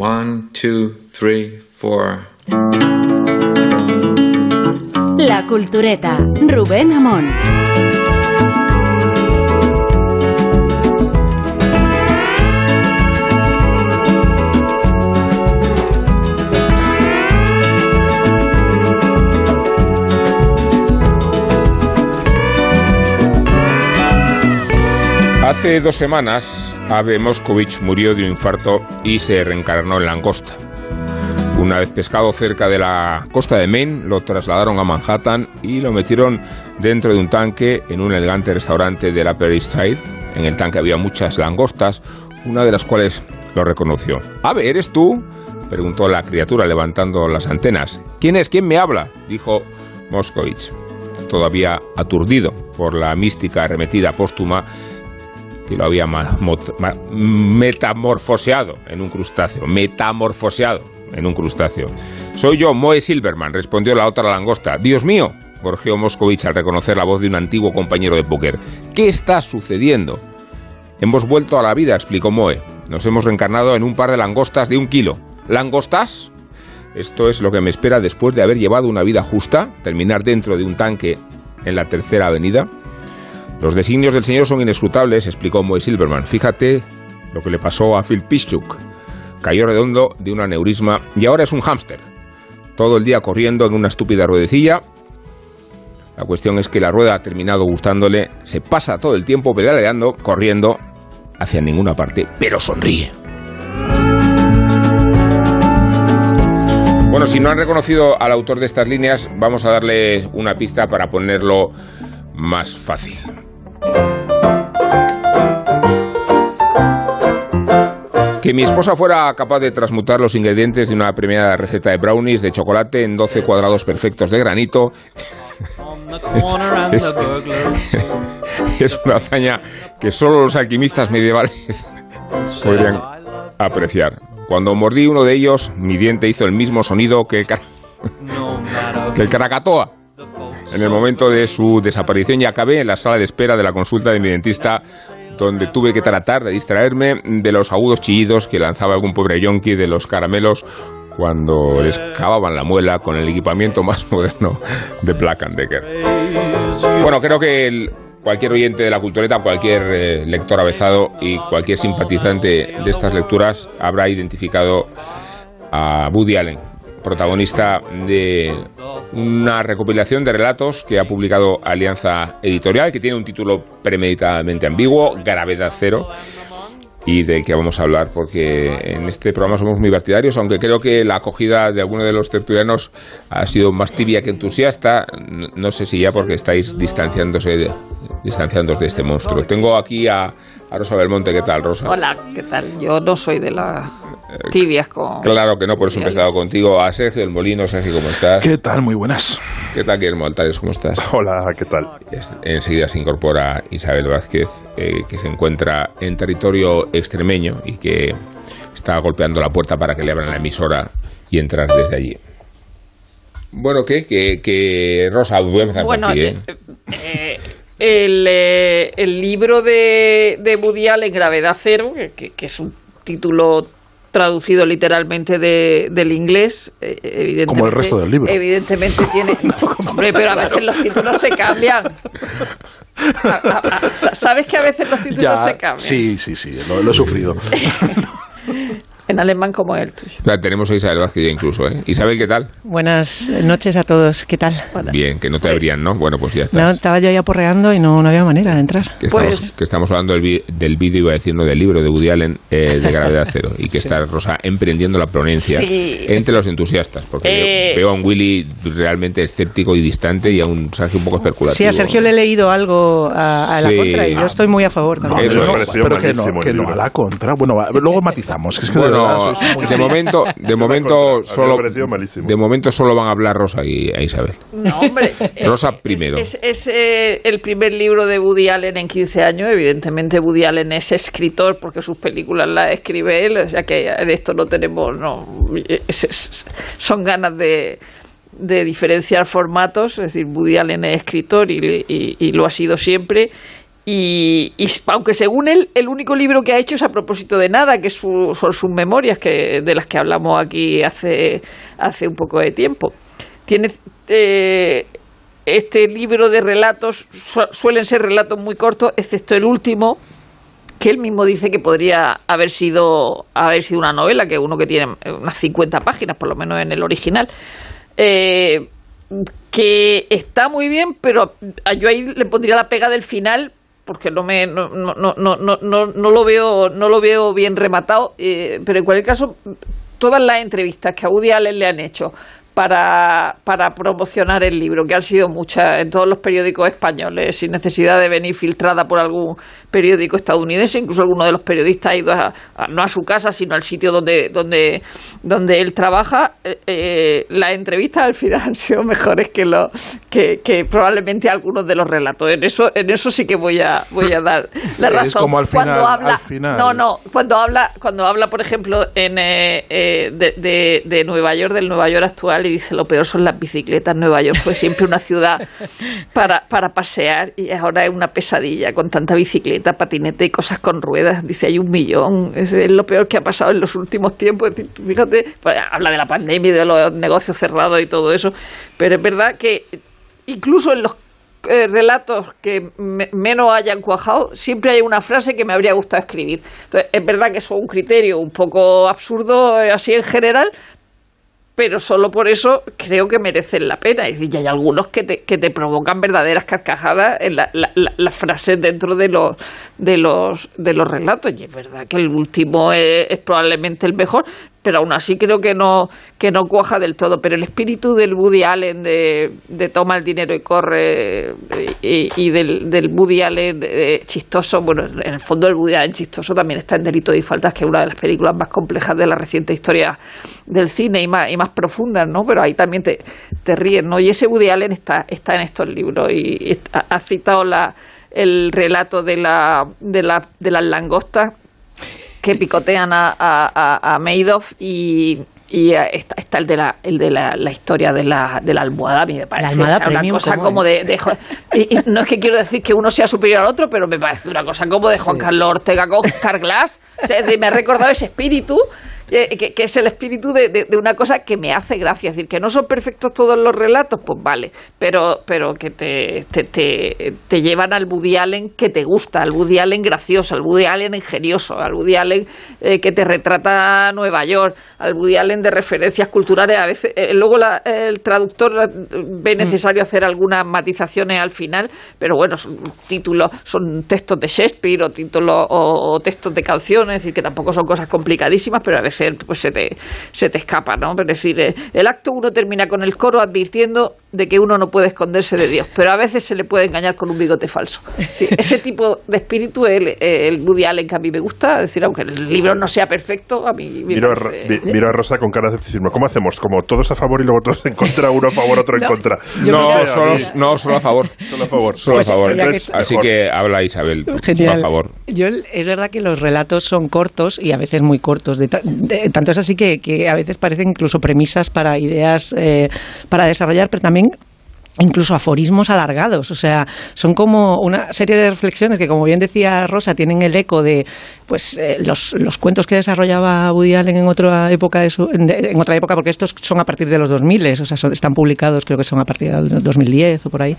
One, two, three, four. La Cultureta, Rubén Amón. Hace dos semanas, Abe Moscovich murió de un infarto y se reencarnó en langosta. Una vez pescado cerca de la costa de Maine, lo trasladaron a Manhattan y lo metieron dentro de un tanque en un elegante restaurante de la Upper East Side. En el tanque había muchas langostas, una de las cuales lo reconoció. Abe, ¿eres tú? preguntó la criatura levantando las antenas. ¿Quién es? ¿Quién me habla? dijo Moscovich, todavía aturdido por la mística arremetida póstuma que lo había metamorfoseado en un crustáceo. Metamorfoseado en un crustáceo. Soy yo, Moe Silverman, respondió la otra langosta. Dios mío, gorjeó Moscovich al reconocer la voz de un antiguo compañero de póker. ¿Qué está sucediendo? Hemos vuelto a la vida, explicó Moe. Nos hemos reencarnado en un par de langostas de un kilo. ¿Langostas? Esto es lo que me espera después de haber llevado una vida justa, terminar dentro de un tanque en la tercera avenida. Los designios del Señor son inescrutables, explicó Moe Silverman. Fíjate lo que le pasó a Phil Pischuk. Cayó redondo de un aneurisma y ahora es un hámster. Todo el día corriendo en una estúpida ruedecilla. La cuestión es que la rueda ha terminado gustándole, se pasa todo el tiempo pedaleando, corriendo hacia ninguna parte, pero sonríe. Bueno, si no han reconocido al autor de estas líneas, vamos a darle una pista para ponerlo más fácil. Que mi esposa fuera capaz de transmutar los ingredientes de una premiada receta de brownies de chocolate en 12 cuadrados perfectos de granito es, es una hazaña que solo los alquimistas medievales podrían apreciar. Cuando mordí uno de ellos, mi diente hizo el mismo sonido que el, car- que el caracatoa. En el momento de su desaparición ya acabé en la sala de espera de la consulta de mi dentista, donde tuve que tratar de distraerme de los agudos chillidos que lanzaba algún pobre yonki de los caramelos cuando les cavaban la muela con el equipamiento más moderno de Black. Bueno, creo que cualquier oyente de la cultureta, cualquier eh, lector avezado y cualquier simpatizante de estas lecturas habrá identificado a Woody Allen, protagonista de una recopilación de relatos que ha publicado Alianza Editorial, que tiene un título premeditadamente ambiguo, Gravedad Cero, y del que vamos a hablar porque en este programa somos muy partidarios, aunque creo que la acogida de algunos de los tertulianos ha sido más tibia que entusiasta. No sé si ya porque estáis distanciándose de, distanciándoos de este monstruo. Tengo aquí a, a Rosa Belmonte. ¿Qué tal, Rosa? Hola, ¿qué tal? Yo no soy de las tibias con... Claro que no, por eso he empezado contigo. A Sergio El Molino. Sergio, ¿cómo estás? ¿Qué tal? Muy buenas. ¿Qué tal, Guillermo Altares? ¿Cómo estás? Hola, ¿qué tal? Es- Enseguida se incorpora Isabel Vázquez, eh, que se encuentra en territorio extremeño y que está golpeando la puerta para que le abran la emisora y entrar desde allí. Bueno, ¿qué? Que, que Rosa, voy a empezar Bueno, por ti, ¿eh? eh, eh, el, eh, el libro de, de Woody Allen, Gravedad Cero, que, que es un título traducido literalmente de- del inglés, eh, evidentemente, Como el resto del libro. Evidentemente tiene... Hombre, pero a veces los títulos se cambian. A- a- a- sa- ¿Sabes que a veces los títulos se cambian? sí, sí, sí, lo, lo he sufrido. En alemán como el tuyo. O sea, tenemos a Isabel Vázquez ya incluso, ¿eh? Isabel, ¿qué tal? Buenas noches a todos, ¿qué tal? Bien, que no te abrían, ¿no? Bueno, pues ya No, estás. estaba yo ya porreando y no, no había manera de entrar. Que estamos, Pues- que estamos hablando del, del vídeo, iba a decir, no del libro de Woody Allen, eh, de Gravedad Cero, y que está Rosa emprendiendo la ponencia Sí. entre los entusiastas, porque Eh. veo, a un Willy realmente escéptico y distante y a un Sergio un poco especulativo. Sí, a Sergio le he leído algo a, a la Sí. contra y yo estoy muy a favor No, también. Eso no, es. pero que no, que no a la contra. Bueno, va, luego matizamos. que Es que Bueno, muy- de momento, de momento solo, de momento solo van a hablar Rosa y a Isabel. No, hombre. Rosa es- primero. Es, es, eh, el primer libro de Woody Allen en 15 años. Evidentemente, Woody Allen es escritor porque sus películas las escribe él. O sea que de esto no tenemos. No, es- es- son ganas de, de diferenciar formatos. Es decir, Woody Allen es escritor y, y- y lo ha sido siempre. Y, aunque según él, el único libro que ha hecho es a propósito de nada, que son sus memorias, que, de las que hablamos aquí hace, hace un poco de tiempo. Tiene eh, este libro de relatos, suelen ser relatos muy cortos, excepto el último, que él mismo dice que podría haber sido, haber sido una novela, que uno que tiene unas 50 páginas, por lo menos en el original. Eh, que está muy bien, pero yo ahí le pondría la pega del final porque no me no, no, no, no, no, no lo veo no lo veo bien rematado eh, pero en cualquier caso todas las entrevistas que a Woody Allen le han hecho para, para promocionar el libro, que han sido muchas en todos los periódicos españoles, sin necesidad de venir filtrada por algún periódico estadounidense, incluso alguno de los periodistas ha ido no a su casa, sino al sitio donde, donde, donde él trabaja. Eh, eh, las entrevistas al final han sido mejores que, lo, que, probablemente algunos de los relatos. En eso, en eso sí que voy a, voy a dar la razón. Es como al final, cuando habla, al final. No, no, cuando habla, cuando habla por ejemplo, en, eh, de, de, de Nueva York, del Nueva York actual, y dice lo peor son las bicicletas. Nueva York fue siempre una ciudad para, para pasear y ahora es una pesadilla con tanta bicicleta, patinete y cosas con ruedas. Dice, hay un millón. Es, lo peor que ha pasado en los últimos tiempos. Fíjate, pues, habla de la pandemia y de los negocios cerrados y todo eso. Pero es verdad que incluso en los eh, relatos que menos hayan cuajado, siempre hay una frase que me habría gustado escribir. Entonces, es verdad que eso es un criterio un poco absurdo eh, así en general, pero solo por eso creo que merecen la pena. Y hay algunos que te, que te provocan verdaderas carcajadas en las la, frases dentro de los, de, los, de los relatos. Y es verdad que el último es probablemente el mejor, pero aún así creo que no, que no cuaja del todo. Pero el espíritu del Woody Allen de, de toma el dinero y corre y, del, del Woody Allen chistoso, bueno, en el fondo el Woody Allen chistoso también está en Delitos y Faltas, que es una de las películas más complejas de la reciente historia del cine y más, y más profundas, ¿no? Pero ahí también te, te ríes, ¿no? Y ese Woody Allen está, está en estos libros y, ha citado la, el relato de, la, de, la, de las langostas que picotean a, a, a Madoff y, y está, está, el de la el de la, la historia de la, de la almohada a mí me parece una cosa como de, de, y, no es que quiero decir que uno sea superior al otro pero me parece una cosa como de Juan Carlos Ortega con Carglass me ha recordado ese espíritu eh, que, es el espíritu de, una cosa que me hace gracia. Es decir, que no son perfectos todos los relatos, pues vale, pero, pero que te, te, te, llevan al Woody Allen que te gusta, al Woody Allen gracioso, al Woody Allen ingenioso, al Woody Allen eh, que te retrata Nueva York, al Woody Allen de referencias culturales. A veces, eh, luego el traductor ve mm. necesario hacer algunas matizaciones al final, pero bueno, son títulos, son textos de Shakespeare o títulos o, textos de canciones, es decir, que tampoco son cosas complicadísimas, pero a veces pues se te, se te escapa, ¿no? Es decir, eh, el acto uno termina con el coro advirtiendo de que uno no puede esconderse de Dios, pero a veces se le puede engañar con un bigote falso. ese tipo de espíritu es el, el Woody Allen que a mí me gusta, es decir, aunque el libro no sea perfecto, a mí me miro, miro a Rosa con cara de decirme, ¿cómo hacemos? ¿Como todos a favor y luego todos en contra, uno a favor, otro en contra? No, solo, no, solo a favor. Solo a favor. Solo a pues favor. así que habla Isabel. Genial. a favor. Yo, es verdad que los relatos son cortos y a veces muy cortos. De, tanto es así que, que, a veces parecen incluso premisas para ideas eh, para desarrollar, pero también incluso aforismos alargados, o sea, son como una serie de reflexiones que, como bien decía Rosa, tienen el eco de pues eh, los, los, cuentos que desarrollaba Woody Allen en otra época, de en, otra época, porque estos son a partir de los 2000, o sea, están publicados, creo que son a partir del 2010 o por ahí,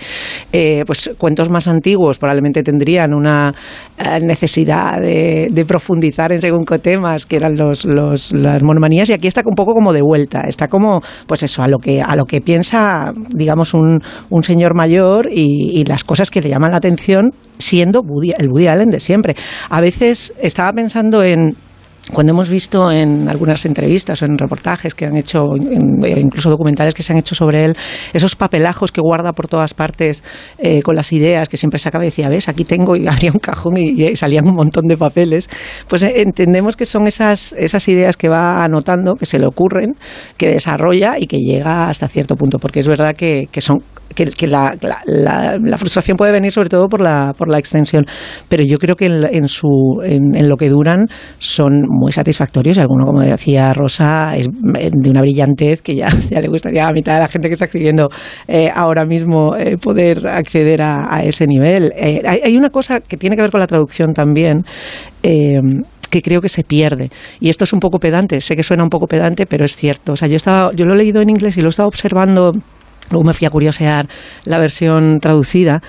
eh, pues cuentos más antiguos probablemente tendrían una eh, necesidad de, de, profundizar en según qué temas, que eran los, los, las monomanías, y aquí está un poco como de vuelta, está como, pues eso, a lo que, a lo que piensa, digamos, un, un señor mayor y, las cosas que le llaman la atención siendo el Woody Allen de siempre. A veces estaba pensando en cuando hemos visto en algunas entrevistas o en reportajes que han hecho, incluso documentales que se han hecho sobre él, esos papelajos que guarda por todas partes eh, con las ideas que siempre sacaba y decía, ves, aquí tengo y abría un cajón y, salían un montón de papeles, pues eh, entendemos que son esas, esas ideas que va anotando, que se le ocurren, que desarrolla y que llega hasta cierto punto, porque es verdad que, que son que, la, frustración puede venir sobre todo por la, por la extensión, pero yo creo que en, su, en, lo que duran son muy satisfactorios y alguno, como decía Rosa, es de una brillantez que ya, ya le gustaría a mitad de la gente que está escribiendo eh, ahora mismo eh, poder acceder a, ese nivel. Eh, hay, una cosa que tiene que ver con la traducción también que creo que se pierde. Y esto es un poco pedante, sé que suena un poco pedante, pero es cierto. O sea, yo, estaba, yo lo he leído en inglés y lo he estado observando Luego me fui a curiosear la versión traducida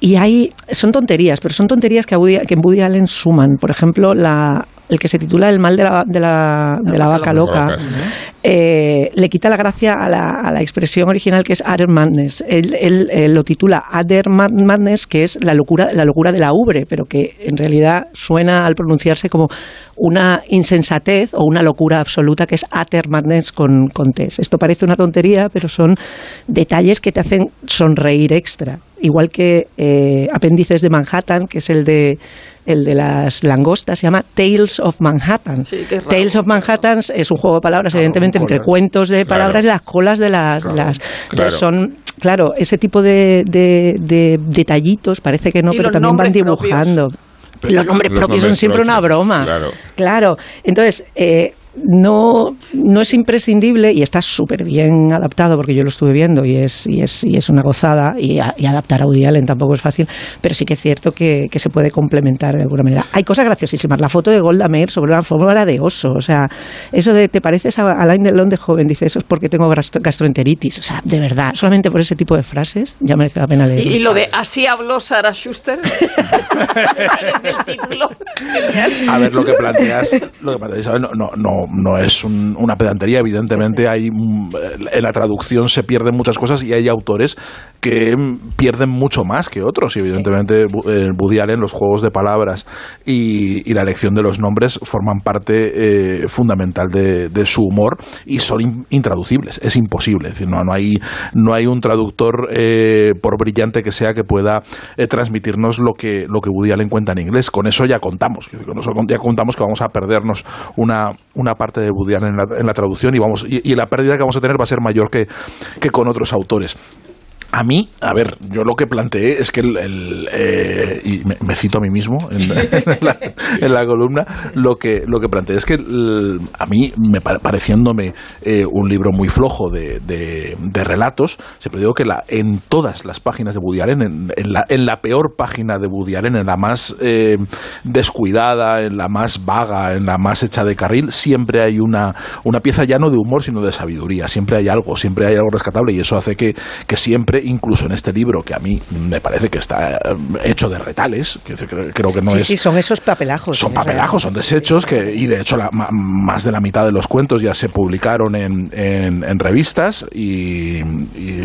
y hay, son tonterías, pero son tonterías que, que en Woody Allen suman. Por ejemplo, la, el que se titula El mal de la, de la, de la vaca loca, eh, le quita la gracia a la, a la, expresión original que es Utter Madness. Él, él, lo titula Utter Madness, que es la locura, la locura de la ubre, pero que en realidad suena al pronunciarse como una insensatez o una locura absoluta, que es Utter Madness con, con Tess. Esto parece una tontería, pero son detalles que te hacen sonreír extra. Igual que eh, Apéndices de Manhattan, que es el de el de las langostas, se llama Tales of Manhattan. Tales of Manhattan es un juego de palabras, evidentemente, entre cuentos de palabras y las colas de las... las entonces son, claro, ese tipo de, de, detallitos, parece que no, pero también van dibujando. los nombres propios son siempre una broma. Claro. claro. Entonces, eh, no, no es imprescindible y está súper bien adaptado porque yo lo estuve viendo y es, y es, y es una gozada y, adaptar a Woody Allen tampoco es fácil, pero sí que es cierto que, se puede complementar de alguna manera. Hay cosas graciosísimas. La foto de Golda Meir sobre una fórmula de oso, o sea, eso de te pareces a Alain Delon de joven, dice eso es porque tengo gastroenteritis, o sea, de verdad, solamente por ese tipo de frases ya merece la pena leer. Y, lo de así habló Sarah Schuster. a ver, lo que planteas, lo que planteas no, no, no es una pedantería. Evidentemente, hay, mm, en la traducción se pierden muchas cosas y hay autores que pierden mucho más que otros. Y evidentemente, sí. Woody Allen, los juegos de palabras y, la elección de los nombres forman parte eh, fundamental de, su humor y son intraducibles. Es imposible. Es decir, no, no, hay, no hay un traductor, eh, por brillante que sea, que pueda eh, transmitirnos lo que, lo que Woody Allen cuenta en inglés. Con eso ya contamos. Con eso ya contamos que vamos a perdernos una, una parte de Woody en la, en la traducción y, vamos, y, la pérdida que vamos a tener va a ser mayor que, que con otros autores. A mí, a ver, yo lo que planteé es que el, eh, y me, cito a mí mismo en, la, columna, lo que, lo que planteé es que a mí, me pareciéndome eh, un libro muy flojo de, de, relatos, siempre digo que la, en todas las páginas de Woody Allen, en, la, en la peor página de Woody Allen, en la más eh, descuidada, en la más vaga, en la más hecha de carril, siempre hay una, una pieza ya no de humor, sino de sabiduría, siempre hay algo, siempre hay algo rescatable y eso hace que, que siempre incluso en este libro, que a mí me parece que está eh, hecho de retales, que creo que no es... Sí, son esos papelajos. Son papelajos, son desechos, que, y de hecho la, más de la mitad de los cuentos ya se publicaron en, en, revistas y,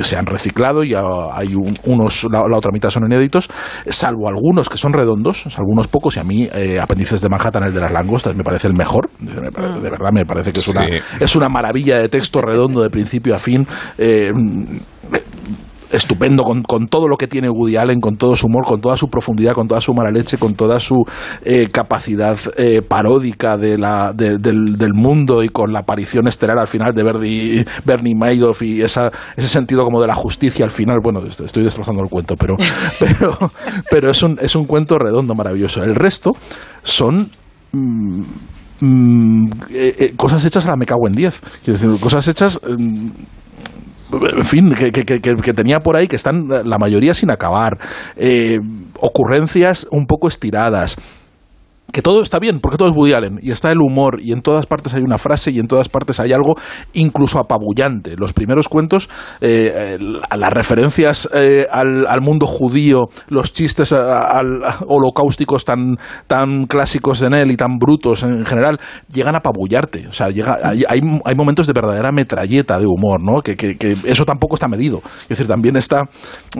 se han reciclado, y hay unos, la, otra mitad son inéditos, salvo algunos que son redondos, algunos pocos, y a mí eh, Apéndices de Manhattan, el de las langostas, me parece el mejor, de, verdad me parece que es, una, es una maravilla de texto redondo de principio a fin. Eh, estupendo con, con, todo lo que tiene Woody Allen, con todo su humor, con toda su profundidad, con toda su mala leche, con toda su eh, capacidad eh, paródica de la, del, del, mundo y con la aparición estelar al final de Bernie, Bernie Madoff y esa, ese sentido como de la justicia al final. Bueno, estoy destrozando el cuento, pero, pero, pero es, un, es un cuento redondo, maravilloso. El resto son... Mm, mm, eh, cosas hechas a la me cago en 10. Cosas hechas mm, en fin, que, que, que, tenía por ahí que están la mayoría sin acabar, eh, ocurrencias un poco estiradas que todo está bien, porque todo es Woody Allen, y está el humor, y en todas partes hay una frase, y en todas partes hay algo incluso apabullante. Los primeros cuentos, eh, las referencias eh, al, mundo judío, los chistes al, holocausticos tan, tan clásicos en él y tan brutos en general, llegan a apabullarte. O sea, llega, hay, hay momentos de verdadera metralleta de humor, ¿no? Que, que, eso tampoco está medido. Es decir, también está...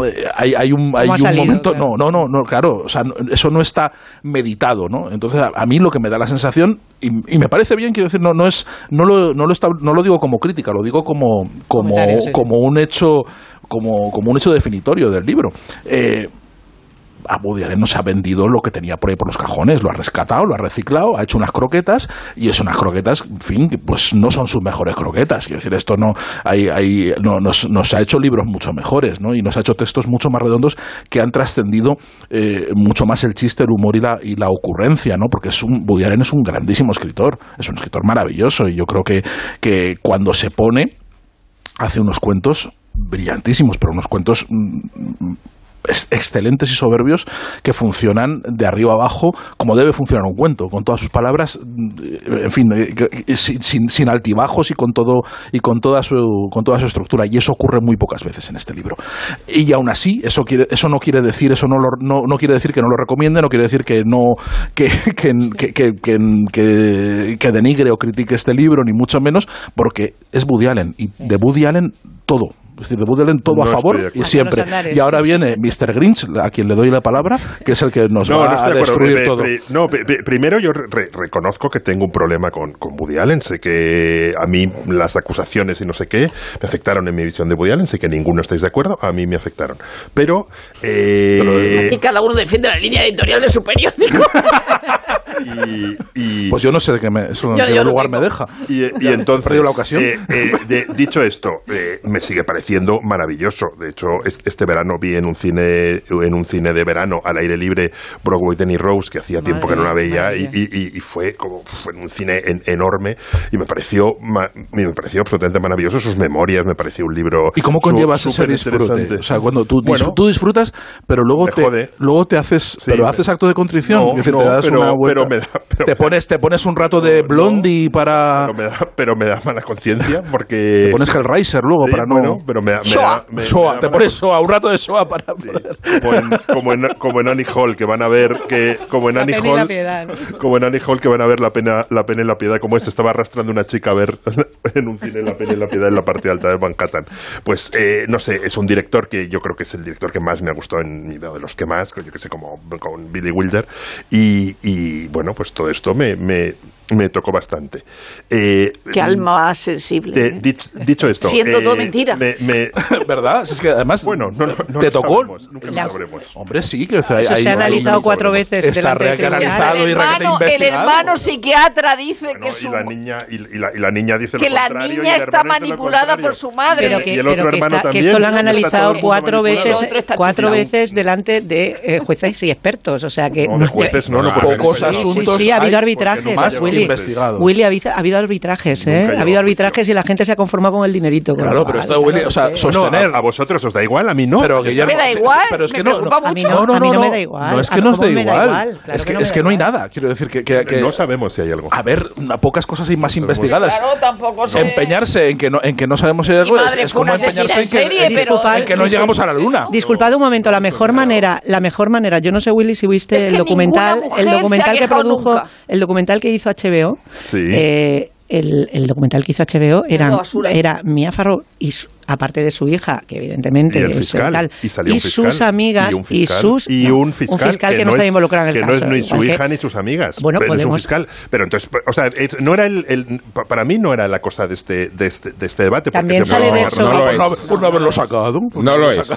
Eh, hay, hay un, hay un momento... No, no, no, no, claro, o sea, eso no está meditado, ¿no? Entonces, a, mí lo que me da la sensación, y, me parece bien, quiero decir, no, no, es, no, lo, no, lo no lo digo como crítica, lo digo como, como, como un hecho como, como un hecho definitorio del libro. Eh, a Woody Allen no se ha vendido lo que tenía por ahí por los cajones, lo ha rescatado, lo ha reciclado, ha hecho unas croquetas y es unas croquetas, en fin, pues no son sus mejores croquetas. Quiero decir, esto no, hay, no nos, ha hecho libros mucho mejores, ¿no? Y nos ha hecho textos mucho más redondos que han trascendido eh, mucho más el chiste, el humor y la, y la ocurrencia, ¿no? Porque es un, Woody es un grandísimo escritor, es un escritor maravilloso y yo creo que, que cuando se pone hace unos cuentos brillantísimos, pero unos cuentos mm, ex- excelentes y soberbios que funcionan de arriba abajo como debe funcionar un cuento, con todas sus palabras, mm, en fin, eh, sin, sin- altibajos y con todo y con toda su con toda su estructura. Y eso ocurre muy pocas veces en este libro. Y aún así, eso quiere eso no quiere decir eso no lo- no, no quiere decir que no lo recomiende, no quiere decir que no que, que, que, que, que- que- que denigre o critique este libro ni mucho menos porque es Woody Allen y de Woody Allen todo es decir, de Woody Allen todo No a favor y siempre. Y ahora viene Mr. Grinch, a quien le doy la palabra, que es el que nos No, va no estoy a de acuerdo. destruir todo. no, primero yo re- reconozco que tengo un problema con, con Woody Allen. Sé que a mí las acusaciones y no sé qué me afectaron en mi visión de Woody Allen. Sé que ninguno estáis de acuerdo. A mí me afectaron. Pero... eh, Y cada uno defiende la línea editorial de su periódico. y, y- Pues yo no sé de qué, me, eso en qué yo lugar tengo. me deja. Y, y entonces, perdido la ocasión. eh, eh, de- dicho esto, eh, me sigue pareciendo maravilloso. De hecho, es- este verano vi en un cine, en un cine de verano al aire libre Broadway Danny Rose, que hacía tiempo que no la veía, y, maravilla. y- y- y fue como fue en un cine en- enorme y me pareció, ma- me pareció absolutamente maravilloso. Sus memorias me pareció un libro. ¿Y cómo su- conllevas ese disfrute? O sea, cuando tú, Bueno, tú disfrutas, pero luego te, luego te haces, Sí, pero haces acto de contrición. No, es decir, no, te das pero- una vuelta. pero me da- pero te me- pones, te pones un rato de No, blondie para, pero me da, pero me da mala conciencia porque te pones Hellraiser luego Sí, para no. bueno, pero me da, me Shoah. da- me- me Shoah, da te pones Shoah, un rato de Shoah para Sí, poder- como en, como, en, como en Annie Hall, que van a ver que como en La Annie la Hall, piedad. como en Annie Hall que van a ver la pena, la pena y la piedad, como se estaba arrastrando una chica a ver en un cine la pena y la piedad en la parte alta de Manhattan. Pues eh, no sé, es un director que yo creo que es el director que más me ha gustado en mi vida, de los que más, yo que sé, como con Billy Wilder. Y, y, bueno, pues todo esto me, me, me tocó bastante. Eh, Qué alma sensible. eh, ¿eh? dich- dicho esto, Siendo todo eh, mentira. me- me- ¿Verdad? Si Es que además. bueno, no, no, no ¿Te lo tocó? sabremos, nunca lo La- sabremos. Hombre, sí, que o sea, Eso hay- se ha analizado cuatro veces. Está reanalizado el y hermano, el hermano psiquiatra dice Bueno, que y su la niña y, y la, y la niña dice que lo la y niña está lo manipulada por su madre. Pero que, y el pero otro que hermano está- que también. esto lo han todo analizado cuatro veces, cuatro veces delante de eh, jueces y expertos. O sea que No, de jueces no, no, Pocos asuntos sí, ha habido arbitrajes, jueces. investigados. Willy, ha, habido- ha habido arbitrajes, ¿eh? Ha habido juicio. arbitrajes y la gente se ha conformado con el dinerito. Claro, pero esto, Willy, o sea, sostener. A, vosotros os da igual, a mí no. Pero Guillermo, Me da sí, igual, sí, pero es me que no, no, no, no, mí no no, me da igual. no es que nos dé igual. es que, no es me que da no hay nada. Quiero decir que, que- que- no sabemos si hay algo. a ver, a pocas cosas hay más investigadas. Claro, tampoco sé. Empeñarse en que no, en que no sabemos si hay algo es, como empeñarse en en que, serie, pero- en que no llegamos a la luna. Disculpad un momento, la mejor manera, la mejor manera, yo no sé Willy si viste el documental, el documental que produjo, el documental que hizo HBO, Sí. eh, el, el documental que hizo HBO era, Menuda basura. era Mia Farrow y su- aparte de su hija, que evidentemente Y el es fiscal, tal, y salió un fiscal, sus amigas y un fiscal, sus y no, un fiscal, que, no está es- involucrado en el que caso. no es ni su igual que- hija ni sus amigas Bueno, pero no es un podemos- fiscal pero entonces o sea no era el, el- pa- para mí no era la cosa de este de este, de este debate porque También se sale de eso. No no, por no haberlo sacado. No lo es.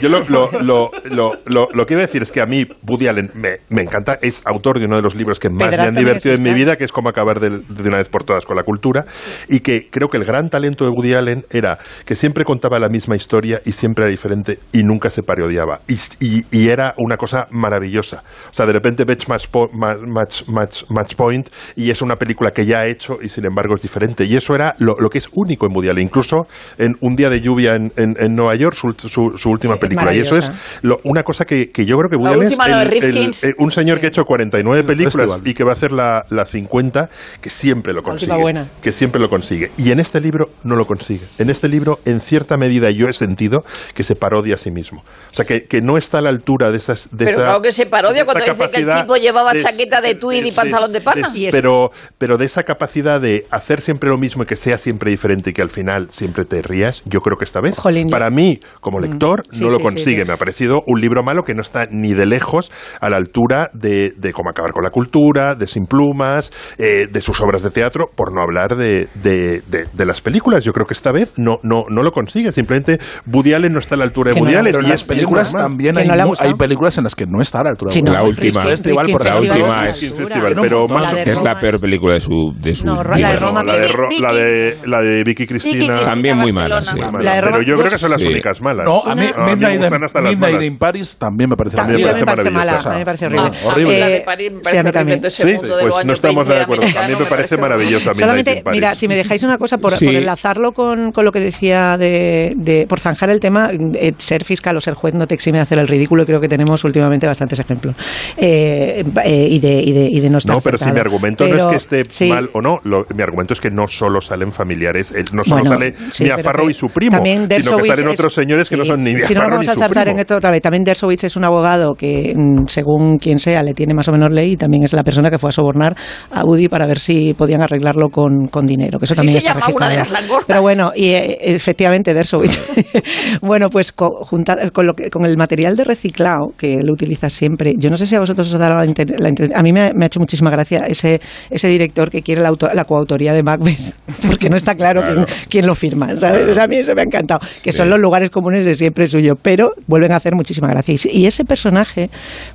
Yo lo, lo, lo, lo, lo- lo que iba a decir es que a mí Woody Allen me, me encanta, es autor de uno de los libros que más me han divertido en mi vida, que es Cómo acabar de, de una vez por todas con la cultura, y que creo que el gran talento de Woody Allen era que siempre contaba la misma historia y siempre era diferente y nunca se parodiaba. Y, y- y era una cosa maravillosa. O sea, de repente Match, Match, Match- Match Point y es una película que ya ha hecho y sin embargo es diferente. Y eso era lo, lo que es único en Woody Allen. Incluso en Un día de lluvia en, en- en Nueva York, su, su- su última Sí, película. Y eso es lo- una cosa que, que yo creo que Woody Allen es última, el- el- eh, un señor que ha hecho 49 películas Festival. y que va a hacer la, la 50, que siempre lo última consigue. buena. Que siempre lo consigue. Y en este libro no lo consigue. En este libro, en cierta medida, yo he sentido que se parodia a sí mismo. O sea, que, que no está a la altura de esas. De Pero esa- claro que se parodia cuando dice que el tipo llevaba chaqueta de tweed y pantalón de pana. Pero, pero de esa capacidad de hacer siempre lo mismo y que sea siempre diferente y que al final siempre te rías, yo creo que esta vez, Jolín, para mí, como lector, Sí, no lo sí, consigue. sí, sí. Me ha parecido un libro malo que no está ni de lejos a la altura de, de cómo acabar con la cultura, de Sin Plumas, eh, de sus obras de teatro, por no hablar de, de- de- de las películas. Yo creo que esta vez no, no, no lo consigue. Simplemente Woody Allen no está a la altura de Que no Woody Allen. Pero en las películas normal. también hay, no hay películas en las que no está a la altura. Sí, de no, La Woody. última. Festival, Festival, por la última es pero La más- Es la peor película de su, de su No, la vida. de No, Roma la de, Ro- la de, la de Vicky Cristina. Cristina También muy mala, sí. La pero yo creo que son las Sí. únicas malas. No, a mí Me Midnight, gustan hasta Midnight malas. in Paris también me parece También me me parece mala, a mí me parece No, horrible. Ah, horrible. La de Eh, París me sí, a mí parece horrible. Sí, pues no estamos de 20 acuerdo. A mí me parece maravillosa Midnight Solamente, in Paris. mira, si me dejáis una cosa, por, enlazarlo con, con lo que decía de, por zanjar el tema, eh, ser fiscal o ser juez no te exime de hacer el ridículo creo que tenemos últimamente bastantes ejemplos. Eh, eh, y, de, y, de, y de no estar No, pero si mi argumento no es que esté sí, mal o no, lo- mi argumento es que no solo salen familiares, no solo bueno, sale sí, Farrow que y su primo, sino que salen es- otros señores que no son ni Si no vamos a su zarzar en esto otra vez, también Dershowitz es un abogado que, mm, según quien sea, le tiene más o menos ley y también es la persona que fue a sobornar a Woody para ver si podían arreglarlo con, con dinero, que eso también se está llama una de las langostas. Pero bueno, y eh, efectivamente Dershowitz. bueno, pues co- juntar- con, lo que- con el material de reciclado que él utiliza siempre, yo no sé si a vosotros os ha dado la, inter- la inter- a mí me ha, me ha hecho muchísima gracia ese ese director que quiere la, auto- la coautoría de Macbeth, porque no está claro, Claro. quién, quién lo firma, ¿sabes? O sea, a mí eso me ha encantado, que son los lugares comunes de siempre pero vuelven a hacer muchísima gracia. Y, ese personaje,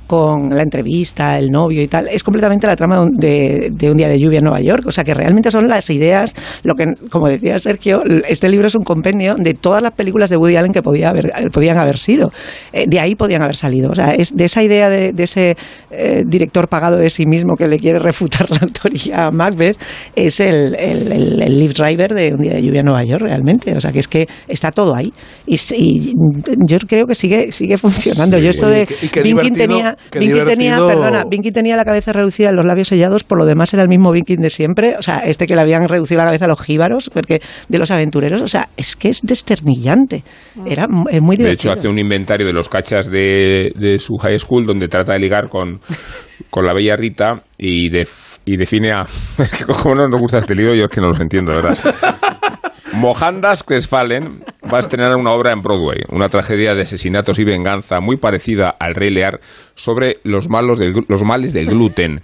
con la entrevista, el novio y tal, es completamente la trama de, un- día de lluvia en Nueva York, o sea, que realmente son las ideas, lo que, como decía Sergio, este libro es un compendio de todas las películas de Woody Allen que podía haber, podían haber sido. Eh, de ahí podían haber salido. O sea, es de esa idea de, ese eh, director pagado de sí mismo que le quiere refutar la autoría a Macbeth, es el, el, Driver de Un día de lluvia en Nueva York, realmente. O sea, que es que está todo ahí. Y yo creo que sigue sigue funcionando. Sí. Yo esto de y divertido- tenía, tenía, perdona, tenía la cabeza reducida, los labios sellados, por lo demás era el mismo Vinkin de siempre. O sea, este que le habían reducido la cabeza a los jíbaros, porque de los aventureros, o sea, es que es desternillante. Era mu- es muy De divertido. hecho, hace un inventario de los cachas de, de su high school donde trata de ligar con, con la bella Rita y, def- y define a... Es que como no nos gusta este libro, yo es que no los entiendo, de ¿verdad? Mohandas Cresfallen va a estrenar una obra en Broadway, una tragedia de asesinatos y venganza muy parecida al Rey Lear sobre los, malos del los males del gluten.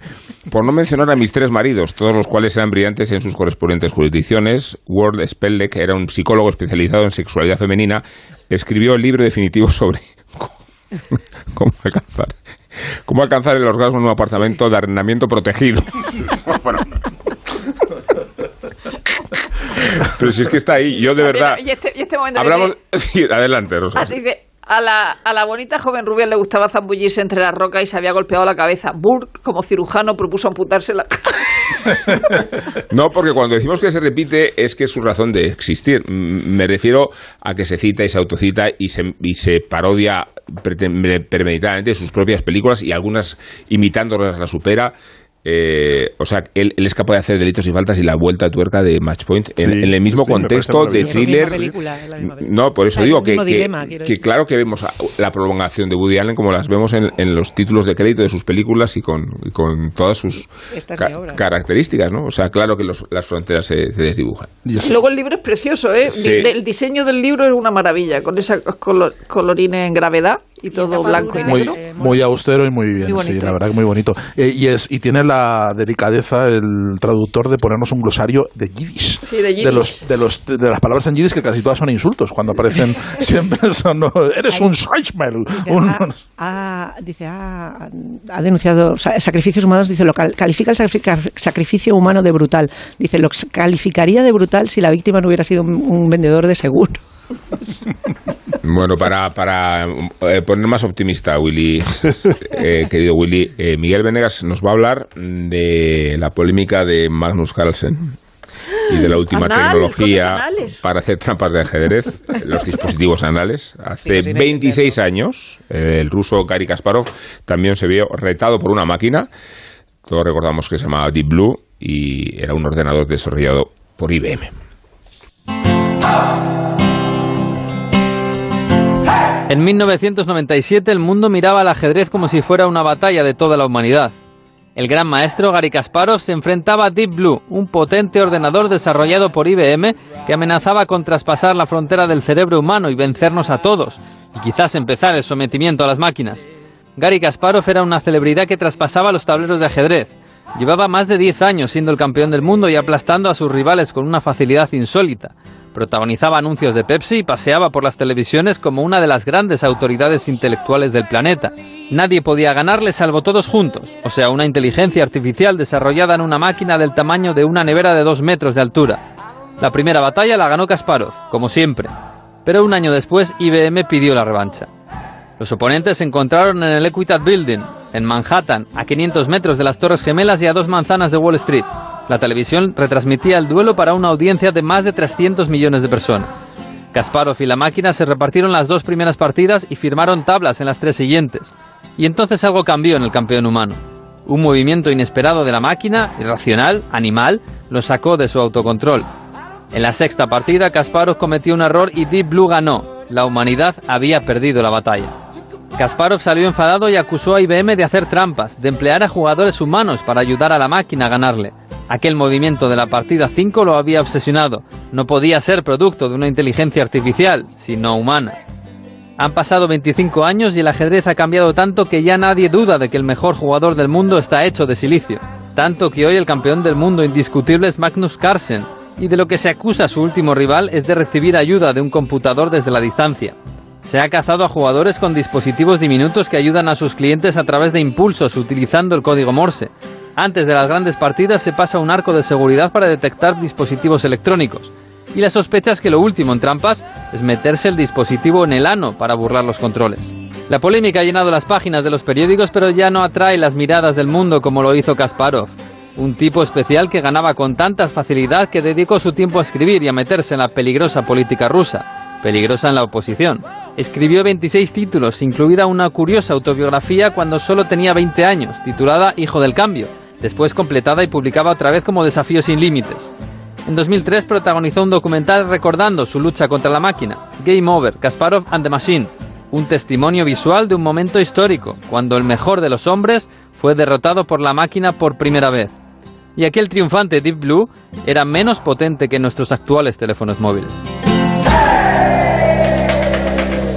Por no mencionar a mis tres maridos, todos los cuales eran brillantes en sus correspondientes jurisdicciones, Ward Spelleck era un psicólogo especializado en sexualidad femenina, escribió el libro definitivo sobre cómo alcanzar cómo alcanzar el orgasmo en un apartamento de arrendamiento protegido. Bueno. Pero si es que está ahí, yo de verdad. Y este, y este momento Hablamos. dice- Sí, adelante, Rosa. Así que a la, a la bonita joven rubia le gustaba zambullirse entre las rocas y se había golpeado la cabeza. Burke, como cirujano, propuso amputársela. No, porque cuando decimos que se repite es que es su razón de existir. Me refiero a que se cita y se autocita y se, y se parodia premeditadamente sus propias películas y algunas imitándolas la supera. Eh, o sea, él, él es capaz de hacer delitos y faltas y la vuelta de tuerca de Match Point en, Sí, en el mismo sí, contexto de thriller. Es la misma película. No, por eso O sea, es digo que, dilema, claro que vemos la prolongación de Woody Allen como las vemos en, en los títulos de crédito de sus películas y con, y con todas sus Esta es ca- mi obra. características, ¿no? O sea, claro que los- las fronteras se, se desdibujan. Y es- Luego el libro es precioso, ¿eh? Sí. El diseño del libro es una maravilla, con esa color, colorines en gravedad y todo blanco y negro. muy austero y muy bien, Muy sí, la verdad que muy bonito. Eh, y es y tiene la delicadeza el traductor de ponernos un glosario de yiddish. Sí, de los de los de las palabras en yiddish que casi todas son insultos cuando aparecen siempre son eres un Scheichmel, un Ha- ha- dice, ha, ha denunciado sa- sacrificios humanos, dice, lo cal- califica el sacrific- sacrificio humano de brutal. Dice, lo calificaría de brutal si la víctima no hubiera sido un, un vendedor de seguro. Bueno, para, para eh, poner más optimista, Willy, eh, querido Willy, eh, Miguel Venegas nos va a hablar de la polémica de Magnus Carlsen y de la última tecnología para hacer trampas de ajedrez, los dispositivos anales. Hace Sí, sin 26 años, el ruso Gary Kasparov también se vio retado por una máquina. Todos recordamos que se llamaba Deep Blue y era un ordenador desarrollado por IBM. En 1997 el mundo miraba al ajedrez como si fuera una batalla de toda la humanidad. El gran maestro Gary Kasparov se enfrentaba a Deep Blue, un potente ordenador desarrollado por IBM que amenazaba con traspasar la frontera del cerebro humano y vencernos a todos. y quizás empezar el sometimiento a las máquinas. Gary Kasparov era una celebridad que traspasaba los tableros de ajedrez. Llevaba más de 10 años siendo el campeón del mundo y aplastando a sus rivales con una facilidad insólita. Protagonizaba anuncios de Pepsi y paseaba por las televisiones como una de las grandes autoridades intelectuales del planeta. Nadie podía ganarle salvo todos juntos, o sea, una inteligencia artificial desarrollada en una máquina del tamaño de una nevera de dos metros de altura. La primera batalla la ganó Kasparov, como siempre, pero un año después IBM pidió la revancha. Los oponentes se encontraron en el Equitable Building, en Manhattan, a 500 metros de las Torres Gemelas y a dos manzanas de Wall Street. La televisión retransmitía el duelo para una audiencia de más de 300 millones de personas. Kasparov y la máquina se repartieron las dos primeras partidas y firmaron tablas en las tres siguientes. Y entonces algo cambió en el campeón humano. Un movimiento inesperado de la máquina, irracional, animal, lo sacó de su autocontrol. En la sexta partida, Kasparov cometió un error y Deep Blue ganó. La humanidad había perdido la batalla. Kasparov salió enfadado y acusó a IBM de hacer trampas, de emplear a jugadores humanos para ayudar a la máquina a ganarle. Aquel movimiento de la partida 5 lo había obsesionado. No podía ser producto de una inteligencia artificial, sino humana. Han pasado 25 años y el ajedrez ha cambiado tanto que ya nadie duda de que el mejor jugador del mundo está hecho de silicio. Tanto que hoy el campeón del mundo indiscutible es Magnus Carlsen, y de lo que se acusa a su último rival es de recibir ayuda de un computador desde la distancia. Se ha cazado a jugadores con dispositivos diminutos que ayudan a sus clientes a través de impulsos utilizando el código Morse. Antes de las grandes partidas se pasa un arco de seguridad para detectar dispositivos electrónicos. Y la sospecha es que lo último en trampas es meterse el dispositivo en el ano para burlar los controles. La polémica ha llenado las páginas de los periódicos, pero ya no atrae las miradas del mundo como lo hizo Kasparov. Un tipo especial que ganaba con tanta facilidad que dedicó su tiempo a escribir y a meterse en la peligrosa política rusa, peligrosa en la oposición. Escribió 26 títulos, incluida una curiosa autobiografía cuando solo tenía 20 años, titulada Hijo del Cambio, después completada y publicaba otra vez como Desafío sin Límites. En 2003 protagonizó un documental recordando su lucha contra la máquina, Game Over, Kasparov and the Machine, un testimonio visual de un momento histórico, cuando el mejor de los hombres fue derrotado por la máquina por primera vez. Y aquel triunfante Deep Blue era menos potente que nuestros actuales teléfonos móviles.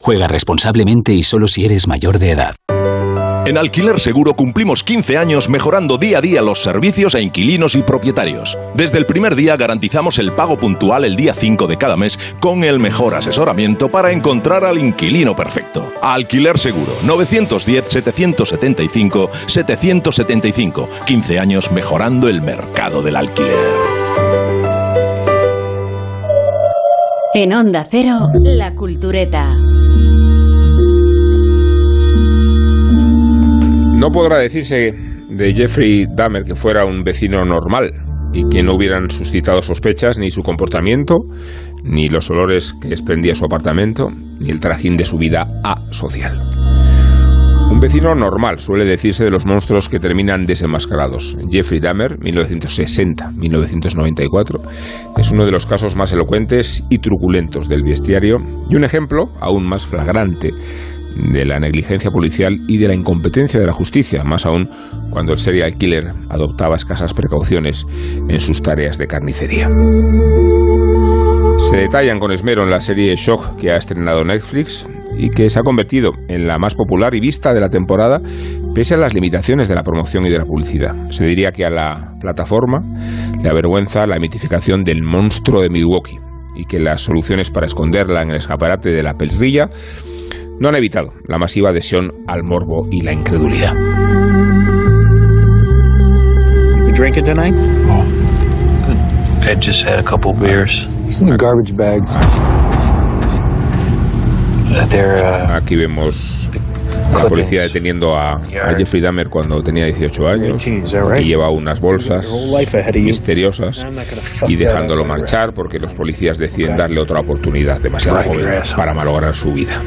Juega responsablemente y solo si eres mayor de edad. En Alquiler Seguro cumplimos 15 años mejorando día a día los servicios a inquilinos y propietarios. Desde el primer día garantizamos el pago puntual el día 5 de cada mes con el mejor asesoramiento para encontrar al inquilino perfecto. Alquiler Seguro 910-775-775. 15 años mejorando el mercado del alquiler. En Onda Cero, La Cultureta. No podrá decirse de Jeffrey Dahmer que fuera un vecino normal y que no hubieran suscitado sospechas ni su comportamiento, ni los olores que desprendía su apartamento, ni el trajín de su vida asocial. Un vecino normal suele decirse de los monstruos que terminan desenmascarados. Jeffrey Dahmer, 1960-1994, es uno de los casos más elocuentes y truculentos del bestiario y un ejemplo aún más flagrante de la negligencia policial y de la incompetencia de la justicia, más aún cuando el serial killer adoptaba escasas precauciones en sus tareas de carnicería. Se detallan con esmero en la serie Shock que ha estrenado Netflix y que se ha convertido en la más popular y vista de la temporada pese a las limitaciones de la promoción y de la publicidad. Se diría que a la plataforma le avergüenza la mitificación del monstruo de Milwaukee y que las soluciones para esconderla en el escaparate de la perrilla no han evitado la masiva adhesión al morbo y la incredulidad. You drinking tonight? I just had a couple beers. Some garbage bags. Uh, Aquí vemos la policía deteniendo a, a Jeffrey Dahmer cuando tenía 18 años y lleva unas bolsas misteriosas y dejándolo marchar porque los policías deciden darle otra oportunidad demasiado joven para malograr su vida.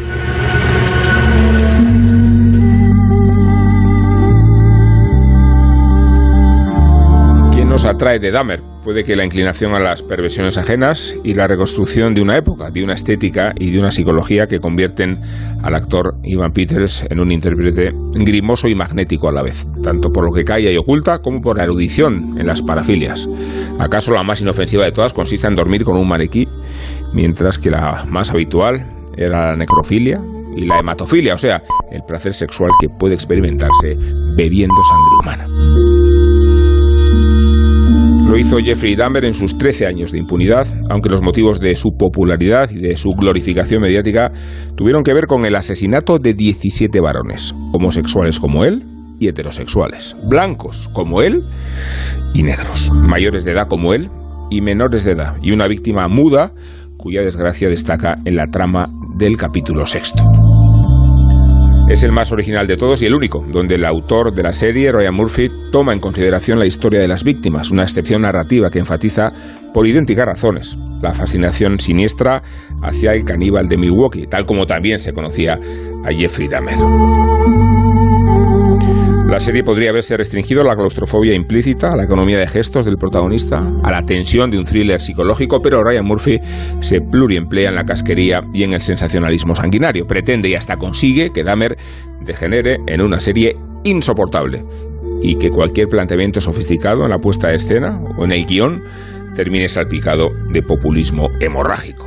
Nos atrae de Dahmer. Puede que la inclinación a las perversiones ajenas y la reconstrucción de una época, de una estética y de una psicología que convierten al actor Ivan Peters en un intérprete grimoso y magnético a la vez, tanto por lo que calla y oculta como por la erudición en las parafilias. ¿Acaso la más inofensiva de todas consiste en dormir con un maniquí, mientras que la más habitual era la necrofilia y la hematofilia, o sea, el placer sexual que puede experimentarse bebiendo sangre humana? Hizo Jeffrey Dahmer en sus 13 años de impunidad, aunque los motivos de su popularidad y de su glorificación mediática tuvieron que ver con el asesinato de 17 varones, homosexuales como él y heterosexuales, blancos como él y negros, mayores de edad como él y menores de edad, y una víctima muda cuya desgracia destaca en la trama del capítulo sexto. Es el más original de todos y el único, donde el autor de la serie, Ryan Murphy, toma en consideración la historia de las víctimas, una excepción narrativa que enfatiza, por idénticas razones, la fascinación siniestra hacia el caníbal de Milwaukee, tal como también se conocía a Jeffrey Dahmer. La serie podría haberse restringido a la claustrofobia implícita, a la economía de gestos del protagonista, a la tensión de un thriller psicológico, pero Ryan Murphy se pluriemplea en la casquería y en el sensacionalismo sanguinario. Pretende y hasta consigue que Dahmer degenere en una serie insoportable y que cualquier planteamiento sofisticado en la puesta de escena o en el guion termine salpicado de populismo hemorrágico.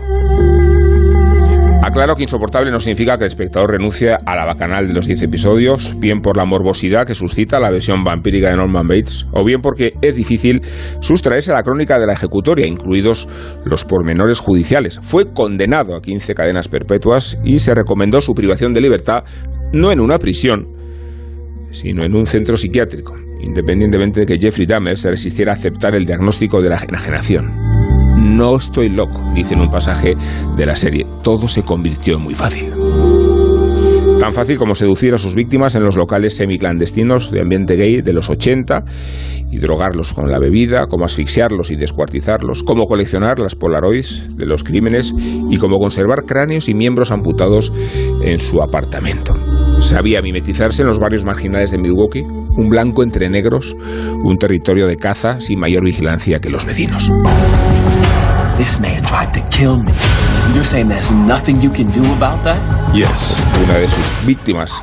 Aclaro que insoportable no significa que el espectador renuncie a la bacanal de los 10 episodios, bien por la morbosidad que suscita la versión vampírica de Norman Bates, o bien porque es difícil sustraerse a la crónica de la ejecutoria, incluidos los pormenores judiciales. Fue condenado a 15 cadenas perpetuas y se recomendó su privación de libertad no en una prisión, sino en un centro psiquiátrico, independientemente de que Jeffrey Dahmer se resistiera a aceptar el diagnóstico de la enajenación. No estoy loco, dice en un pasaje de la serie. Todo se convirtió en muy fácil. Tan fácil como seducir a sus víctimas en los locales semiclandestinos de ambiente gay de los 80 y drogarlos con la bebida, como asfixiarlos y descuartizarlos, como coleccionar las polaroids de los crímenes y como conservar cráneos y miembros amputados en su apartamento. Sabía mimetizarse en los barrios marginales de Milwaukee, un blanco entre negros, un territorio de caza sin mayor vigilancia que los vecinos. This man tried to kill me. You're saying there's nothing you can do about that? Yes. Una de sus víctimas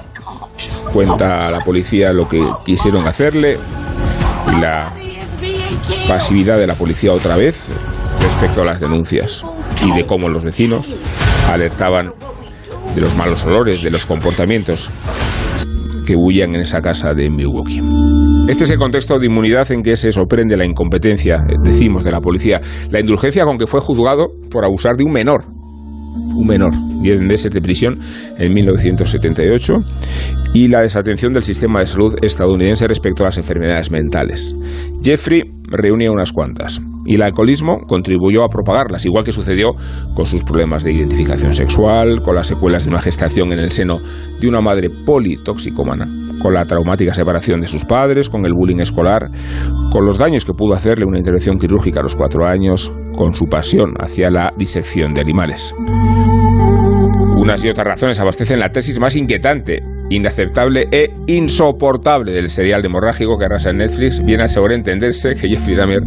cuenta a la policía lo que quisieron hacerle y la pasividad de la policía otra vez respecto a las denuncias y de cómo los vecinos alertaban de los malos olores, de los comportamientos que huían en esa casa de Milwaukee. Este es el contexto de inmunidad en que se sorprende la incompetencia, decimos, de la policía, la indulgencia con que fue juzgado por abusar de un menor, un menor, 10 meses de prisión en 1978, y la desatención del sistema de salud estadounidense respecto a las enfermedades mentales. Jeffrey reunía unas cuantas, y el alcoholismo contribuyó a propagarlas, igual que sucedió con sus problemas de identificación sexual, con las secuelas de una gestación en el seno de una madre politoxicómana, con la traumática separación de sus padres, con el bullying escolar, con los daños que pudo hacerle una intervención quirúrgica a los cuatro años, con su pasión hacia la disección de animales. Unas y otras razones abastecen la tesis más inquietante, inaceptable e insoportable del serial hemorrágico que arrasa en Netflix, viene a sobreentenderse que Jeffrey Dahmer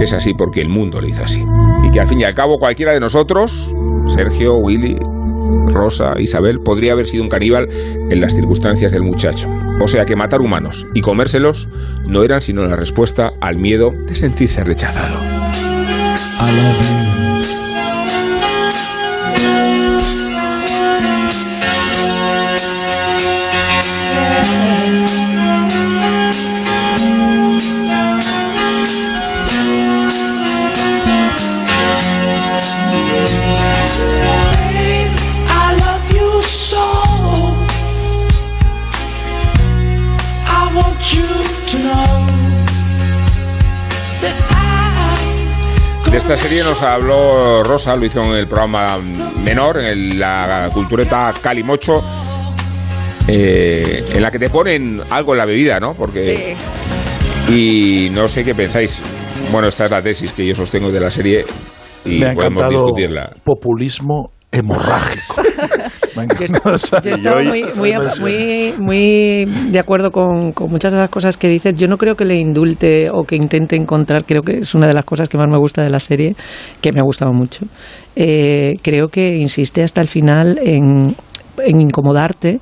es así porque el mundo le hizo así. Y que al fin y al cabo cualquiera de nosotros, Sergio, Willy, Rosa, Isabel, podría haber sido un caníbal en las circunstancias del muchacho. O sea que matar humanos y comérselos no eran sino la respuesta al miedo de sentirse rechazado. De esta serie nos habló Rosa, lo hizo en el programa menor, en el- la cultureta Calimocho, eh, en la que te ponen algo en la bebida, ¿no? Porque. Y no sé qué pensáis. Bueno, esta es la tesis que yo sostengo de la serie y Me ha podemos discutirla. populismo hemorrágico. Yo, estaba muy, muy, muy, muy de acuerdo con, con muchas de las cosas que dices. Yo no creo que le indulte o que intente encontrar, creo que es una de las cosas que más me gusta de la serie, que me ha gustado mucho. Eh, creo que insiste hasta el final en, en incomodarte.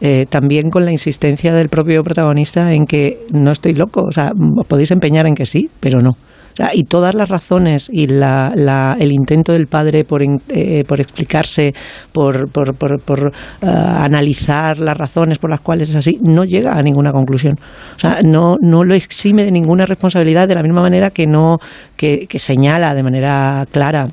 eh, también con la insistencia del propio protagonista en que no estoy loco, o sea, os podéis empeñar en que sí, pero no. Sea, y todas las razones y la, la- el intento del padre por, eh, por explicarse, por, por, por, por, eh, analizar las razones por las cuales es así, no llega a ninguna conclusión. O sea, no, no lo exime de ninguna responsabilidad de la misma manera que, no, que señala de manera clara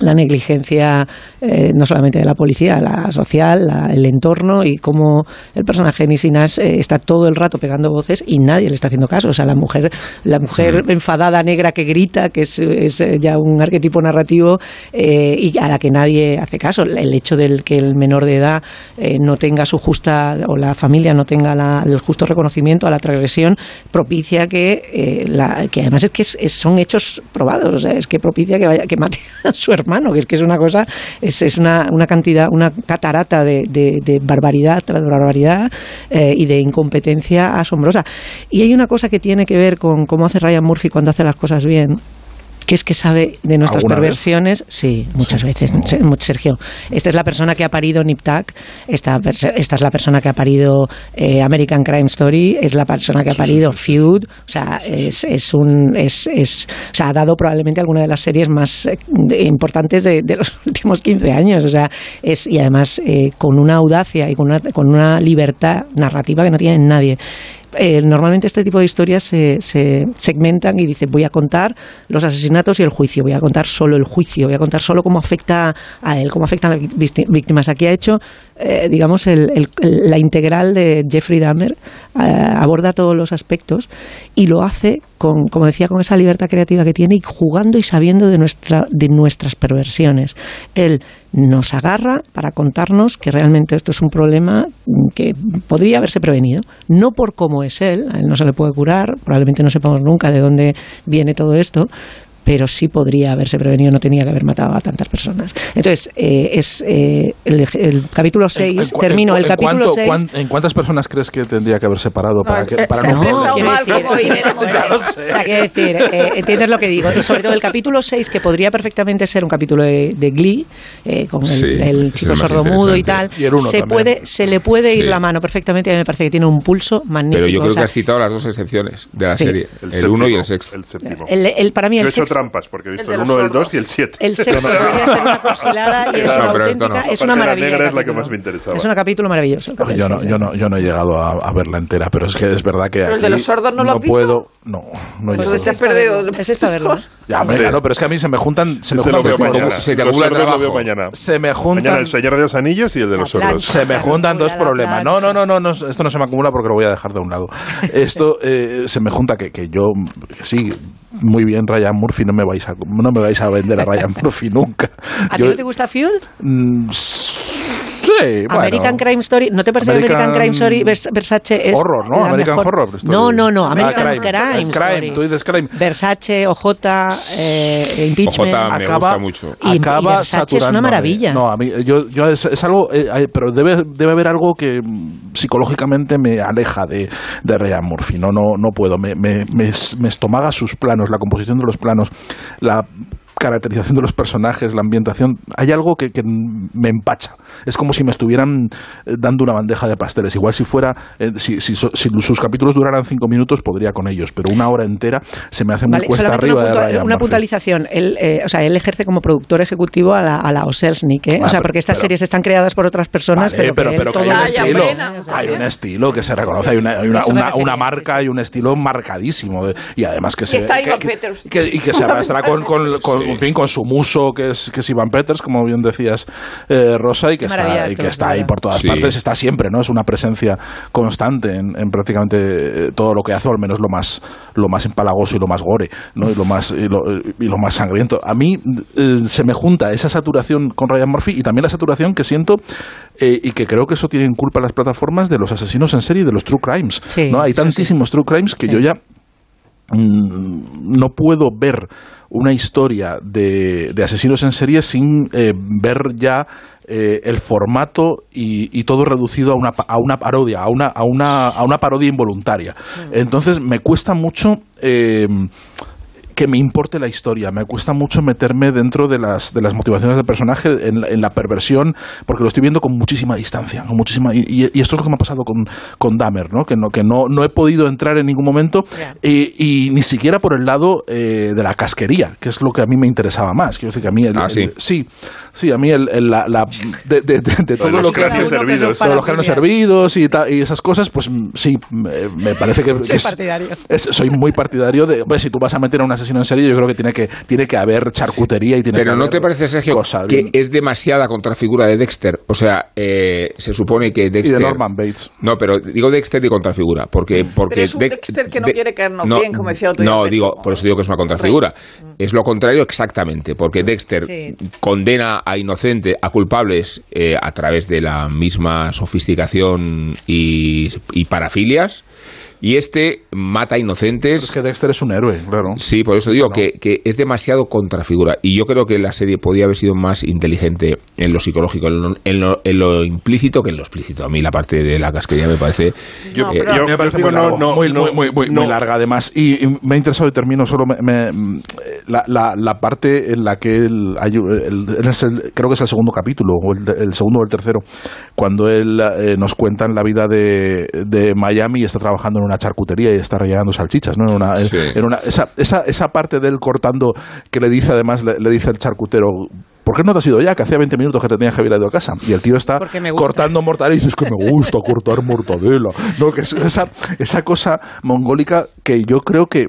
la negligencia eh, no solamente de la policía, la social, la- el entorno y cómo el personaje de Nisi Nash eh, está todo el rato pegando voces y nadie le está haciendo caso. O sea, la mujer, la mujer enfadada negra que grita, que es, es, eh, ya un arquetipo narrativo eh, y a la que nadie hace caso. El hecho del que el menor de edad eh, no tenga su justa o la familia no tenga la- el justo reconocimiento a la transgresión propicia que, la- que además es que es- son hechos probados, o sea, es que propicia que vaya que mate a su hermano, que es que es una cosa, es, es una, una cantidad, una catarata de, de- de barbaridad tras barbaridad eh, y de incompetencia asombrosa. Y hay una cosa que tiene que ver con cómo hace Ryan Murphy cuando hace las cosas bien, que es que sabe de nuestras perversiones. Sí, muchas veces, Se- Sergio. Esta es la persona que ha parido Nip Tuck, esta, esta es la persona que ha parido eh, American Crime Story, es la persona que ha parido Feud, o sea, es, es un, es, es, o sea, ha dado probablemente alguna de las series más eh, importantes de, de los últimos 15 años, o sea, es, y además eh, con una audacia y con una, con una libertad narrativa que no tiene nadie. Eh, normalmente este tipo de historias se, se segmentan y dicen voy a contar los asesinatos y el juicio, voy a contar solo el juicio, voy a contar solo cómo afecta a él, cómo afectan las vícti- víctimas. Aquí ha hecho, eh, digamos, el- el- la integral de Jeffrey Dahmer, eh, aborda todos los aspectos y lo hace con, como decía, con esa libertad creativa que tiene y jugando y sabiendo de, nuestra, de nuestras perversiones. Él nos agarra para contarnos que realmente esto es un problema que podría haberse prevenido, no por cómo es él, a él no se le puede curar, probablemente no sepamos nunca de dónde viene todo esto, pero sí podría haberse prevenido, no tenía que haber matado a tantas personas. Entonces, eh, es eh, el, el capítulo 6, cu- termino, el capítulo cuánto- 6... cuán- ¿En cuántas personas crees que tendría que haber separado para, que, para se no quiero mal decir- como Irene Montero. O sea, quiero decir, eh, entiendes lo que digo. Y sobre todo el capítulo 6, que podría perfectamente ser un capítulo de, de Glee, eh, con el, Sí, el chico sordomudo y tal. Y se, también. puede, se le puede ir Sí. la mano perfectamente y a mí me parece que tiene un pulso magnífico. Pero yo creo o sea, que has citado las dos excepciones de la Sí. serie, El el 1 y el sexto. El séptimo. el, el- para mí el sexto, trampas porque he visto El el de 1, los el 2 sordos. y el 7. el sexto podría ser una fusilada y es No, una no. auténtica, es una la maravilla. negra el es la que más me interesaba. Es un capítulo maravilloso. No, yo, no, yo, no, yo no he llegado a, a verla entera, pero es que es verdad que ¿Pero el de los sordos no lo has visto? puedo, no, no he Entonces te llegado. has perdido. Es esta verlo. Ya, hombre, Sí. claro, pero es que a mí se me juntan, se me Ese lo juntan veo mañana. se lo veo mañana. Se me Mañana juntan el Señor de los Anillos y el de los La sordos. Se me juntan dos la problemas. No, no, no, no, no, esto no se me acumula porque lo voy a dejar de un lado. Esto eh, se me junta que, que yo, que sí, muy bien Ryan Murphy, no me vais a, no me vais a vender a Ryan Murphy nunca. ¿A ti no te gusta Feud? Mm, sí, bueno. American Crime Story, ¿no te parece que American American Crime Story Vers- Versace es Horror, ¿no? American mejor? Horror Story. No, no, no, Ah, American crime. Story. crime, tú dices crime. Versace, OJ, eh, Impeachment. OJ me Acaba- gusta mucho. Y- y acaba Versace es una maravilla. No, a mí, yo, yo es, es algo, eh, eh, pero debe, debe haber algo que psicológicamente me aleja de, de Ryan Murphy. No, no, no puedo. Me, me, me, me estomaga sus planos, la composición de los planos, la caracterización de los personajes, la ambientación. Hay algo que, que me empacha. Es como si me estuvieran eh, dando una bandeja de pasteles. Igual si fuera, eh, si, si, so- si sus capítulos duraran cinco minutos, podría con ellos, pero una hora entera se me hace muy Vale, cuesta arriba una, de Ryan una puntualización. Él, eh, o sea, él ejerce como productor ejecutivo a la, a la ¿eh? Ah, o sea, pero- porque estas pero- series están creadas por otras personas, Vale, pero, pero, que pero que hay un estilo, plena, hay un estilo que se reconoce, hay una, hay una, Eso me una, refería, una sí, marca y un estilo marcadísimo de- y además que se está que, y que se arrastra con, con, con- Sí. En fin, con su muso que es, que es Ivan Peters, como bien decías eh, Rosa, y que maravilla, está, y que está ahí por todas Sí. partes, está siempre, ¿no? Es una presencia constante en, en prácticamente eh, todo lo que hace, o al menos lo más, lo más empalagoso y lo más gore, ¿no? Y lo más, y lo, y lo más sangriento. A mí eh, se me junta esa saturación con Ryan Murphy y también la saturación que siento eh, y que creo que eso tiene en culpa las plataformas de los asesinos en serie y de los true crimes. Sí, ¿no? Hay sí. tantísimos true crimes que Sí. yo ya mm, no puedo ver una historia de, de asesinos en serie sin eh, ver ya eh, el formato y, y todo reducido a una, a una parodia, a una, a, una, a una parodia involuntaria. Entonces me cuesta mucho eh, que me importe la historia, me cuesta mucho meterme dentro de las, de las motivaciones del personaje, en, la- en la perversión, porque lo estoy viendo con muchísima distancia, con muchísima, y, y- esto es lo que me ha pasado con, con Dahmer, ¿no? que, no, que no, no he podido entrar en ningún momento y, y ni siquiera por el lado eh, de la casquería, que es lo que a mí me interesaba más. Quiero decir que a mí el, Ah, sí. el- sí, sí, a mí el, el- la, la- de, de- de- de todo los lo que cráneos todo los cráneos hervidos y, ta- y esas cosas, pues mm, sí, me, me parece que, que Soy es- partidario. es- soy muy partidario de, pues, si tú vas a meter a un asesino en serie, yo creo que tiene que, tiene que haber charcutería y tiene Pero que ¿no haber te parece, Sergio, cosas que bien. es demasiada contrafigura de Dexter? O sea, eh, se supone que y Dexter... de Norman Bates. No, pero digo Dexter de contrafigura, porque... porque Pero es un Dex- Dexter que no de- quiere caernos no, bien, como decía otro día No, digo, por eso digo que es una contrafigura. Es lo contrario exactamente, porque Dexter Sí. condena a inocentes, a culpables, eh, a través de la misma sofisticación y, y parafilias, y este mata a inocentes... Es que Dexter es un héroe, claro. Sí, por eso digo que, que es demasiado contrafigura. Y yo creo que la serie podía haber sido más inteligente en lo psicológico, en lo, en lo- en lo implícito que en lo explícito. A mí la parte de la casquería me parece... Yo- eh, pero- yo- me parece digo, muy, no, largo, no, muy, no, muy, muy, muy- no. muy larga además y, y me ha interesado y termino solo me- me- mm, la, la, la parte en la que él, hay- el- es el- creo que es el segundo capítulo o el, el segundo o el tercero cuando él eh, nos cuentan la vida de, de Miami y está trabajando en una charcutería y está rellenando salchichas ¿no? en una, en- Sí. en una- esa, esa, esa parte de él cortando que le dice además le, le dice el charcutero ¿Por qué no te has ido ya? Que hacía 20 minutos que te tenías que haber ido a casa. Y el tío está cortando mortadela y dices que me gusta cortar mortadela. No, que es esa, esa cosa mongólica que yo creo que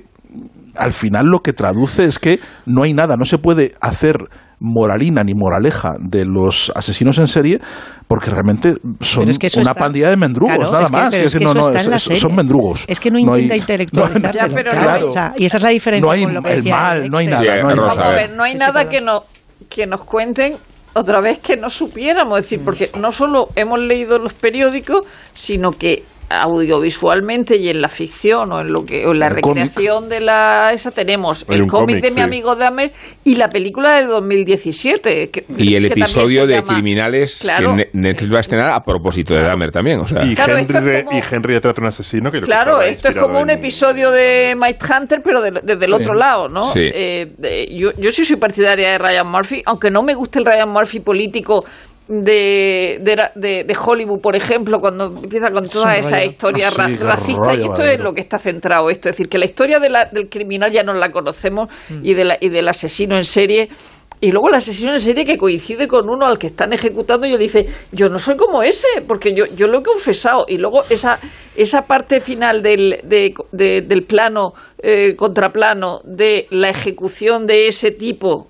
al final lo que traduce es que no hay nada, no se puede hacer moralina ni moraleja de los asesinos en serie porque realmente son es que una está- pandilla de mendrugos, Claro, nada es que- más. es que no, son mendrugos. Es que no intenta claro. O sea, y esa es la diferencia No hay con lo que el mal, no hay Dexter. nada. Sí, no hay Vamos a ver, no hay nada que, no, que nos cuenten otra vez que no supiéramos decir, porque no solo hemos leído los periódicos, sino que audiovisualmente y en la ficción o en lo que o en la cómic. recreación de la esa tenemos Hay el cómic de mi amigo Dahmer y la película del 2017 que- Y el que episodio de llama- criminales Claro. que Ne- Netflix va a estrenar a propósito de Dahmer también. O sea, Y, Claro, Henry, es de- como- y Henry detrás de un asesino que Claro, esto es como un en- episodio de Mike Hunter, pero de- desde el Sí. otro lado, ¿no? Sí. Eh, de- yo, yo sí soy partidaria de Ryan Murphy, aunque no me guste el Ryan Murphy político de, de, de- de Hollywood, por ejemplo, cuando empieza con esas rollo. historias Ah, ra- sí, qué racistas. rollo, Y esto es lo que está centrado esto. Es decir, que la historia de la- del criminal ya no la conocemos y, de la- y del asesino en serie. Y luego el asesino en serie que coincide con uno al que están ejecutando y él dice, yo no soy como ese, porque yo, yo lo he confesado. Y luego esa, esa parte final del, de- de- del plano, eh, contraplano, de la ejecución de ese tipo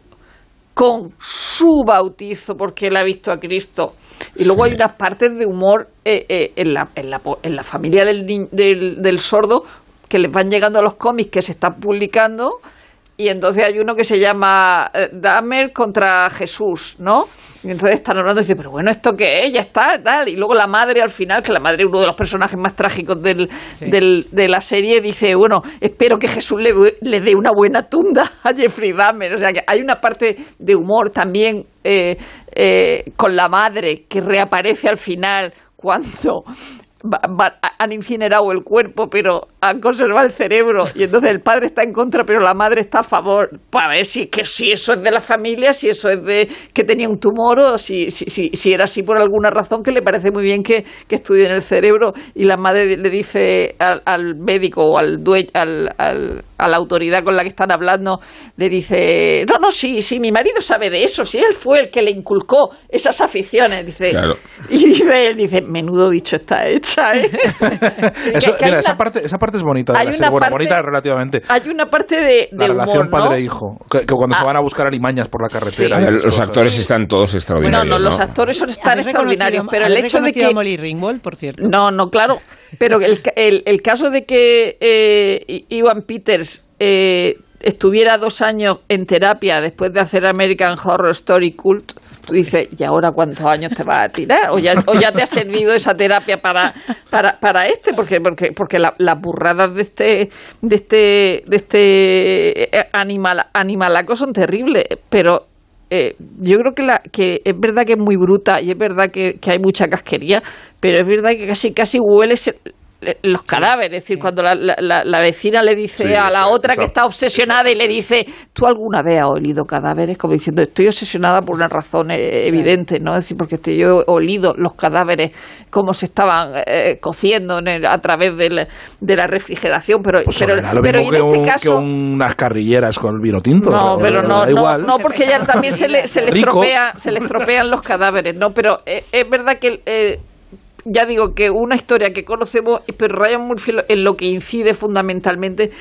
con su bautizo porque él ha visto a Cristo. Y luego hay unas partes de humor eh, eh, en, la, en, la, en la familia del, del, del sordo que les van llegando a los cómics que se están publicando. Y entonces hay uno que se llama eh, Dahmer contra Jesús, ¿no? Y entonces están hablando y dicen, pero bueno, ¿esto qué es? Ya está, tal. Y luego la madre al final, que la madre es uno de los personajes más trágicos del, del- de la serie, dice, bueno, espero que Jesús le, le dé una buena tunda a Jeffrey Dahmer. O sea, que hay una parte de humor también eh, eh, con la madre que reaparece al final cuando han incinerado el cuerpo, pero han conservado el cerebro. Y entonces el padre está en contra, pero la madre está a favor. Para ver si, que, si eso es de la familia, si eso es de que tenía un tumor o si, si, si, si era así por alguna razón, que le parece muy bien que, que estudien el cerebro. Y la madre le dice al, al médico o al dueño, al, al- a la autoridad con la que están hablando, le dice, no, no, sí, sí, mi marido sabe de eso, si él fue el que le inculcó esas aficiones. Dice, Claro. y dice él, dice, menudo bicho está hecha, ¿eh? Eso, mira, esa, una- parte, esa parte es bonita de hay la una. Bueno, parte- bonita relativamente. Hay una parte de, La de relación humor, ¿no? padre-hijo. Que, que cuando se van a buscar alimañas por la carretera. Esas los cosas. actores están todos Bueno, extraordinarios. no, los ¿no? actores son tan ¿Habéis extraordinarios, pero el hecho de que... a Molly Ringwald, por cierto. No, no, claro. Pero el, ca- el, el caso de que eh, I- Ivan Peters eh, estuviera dos años en terapia después de hacer American Horror Story Cult, tú dices, ¿y ahora cuántos años te vas a tirar? O ya, o ya te ha servido esa terapia para, para, para este, porque, porque, porque la- las burradas de este, de este, de este eh, animal, animalaco son terribles, pero eh, yo creo que, la, que es verdad que es muy bruta y es verdad que, que hay mucha casquería, pero es verdad que casi casi hueles el- los cadáveres. Es decir, cuando la, la- la- vecina le dice Sí, a la eso- otra que está obsesionada y le dice, ¿tú alguna vez has olido cadáveres? Como diciendo, estoy obsesionada por una razón eh, evidente, ¿no? Es decir, porque este- yo he olido los cadáveres como se estaban eh, cociendo en el- a través del- de la refrigeración, pero, Pues pero, lo pero mismo en este un- caso... que unas carrilleras con el vino tinto. No, pero no, no, igual. no, porque ya también se le, se le Rico. estropea- se le estropean los cadáveres, ¿no? Pero eh, es verdad que, eh, ya digo, que una historia que conocemos, pero Ryan Murphy en lo que incide fundamentalmente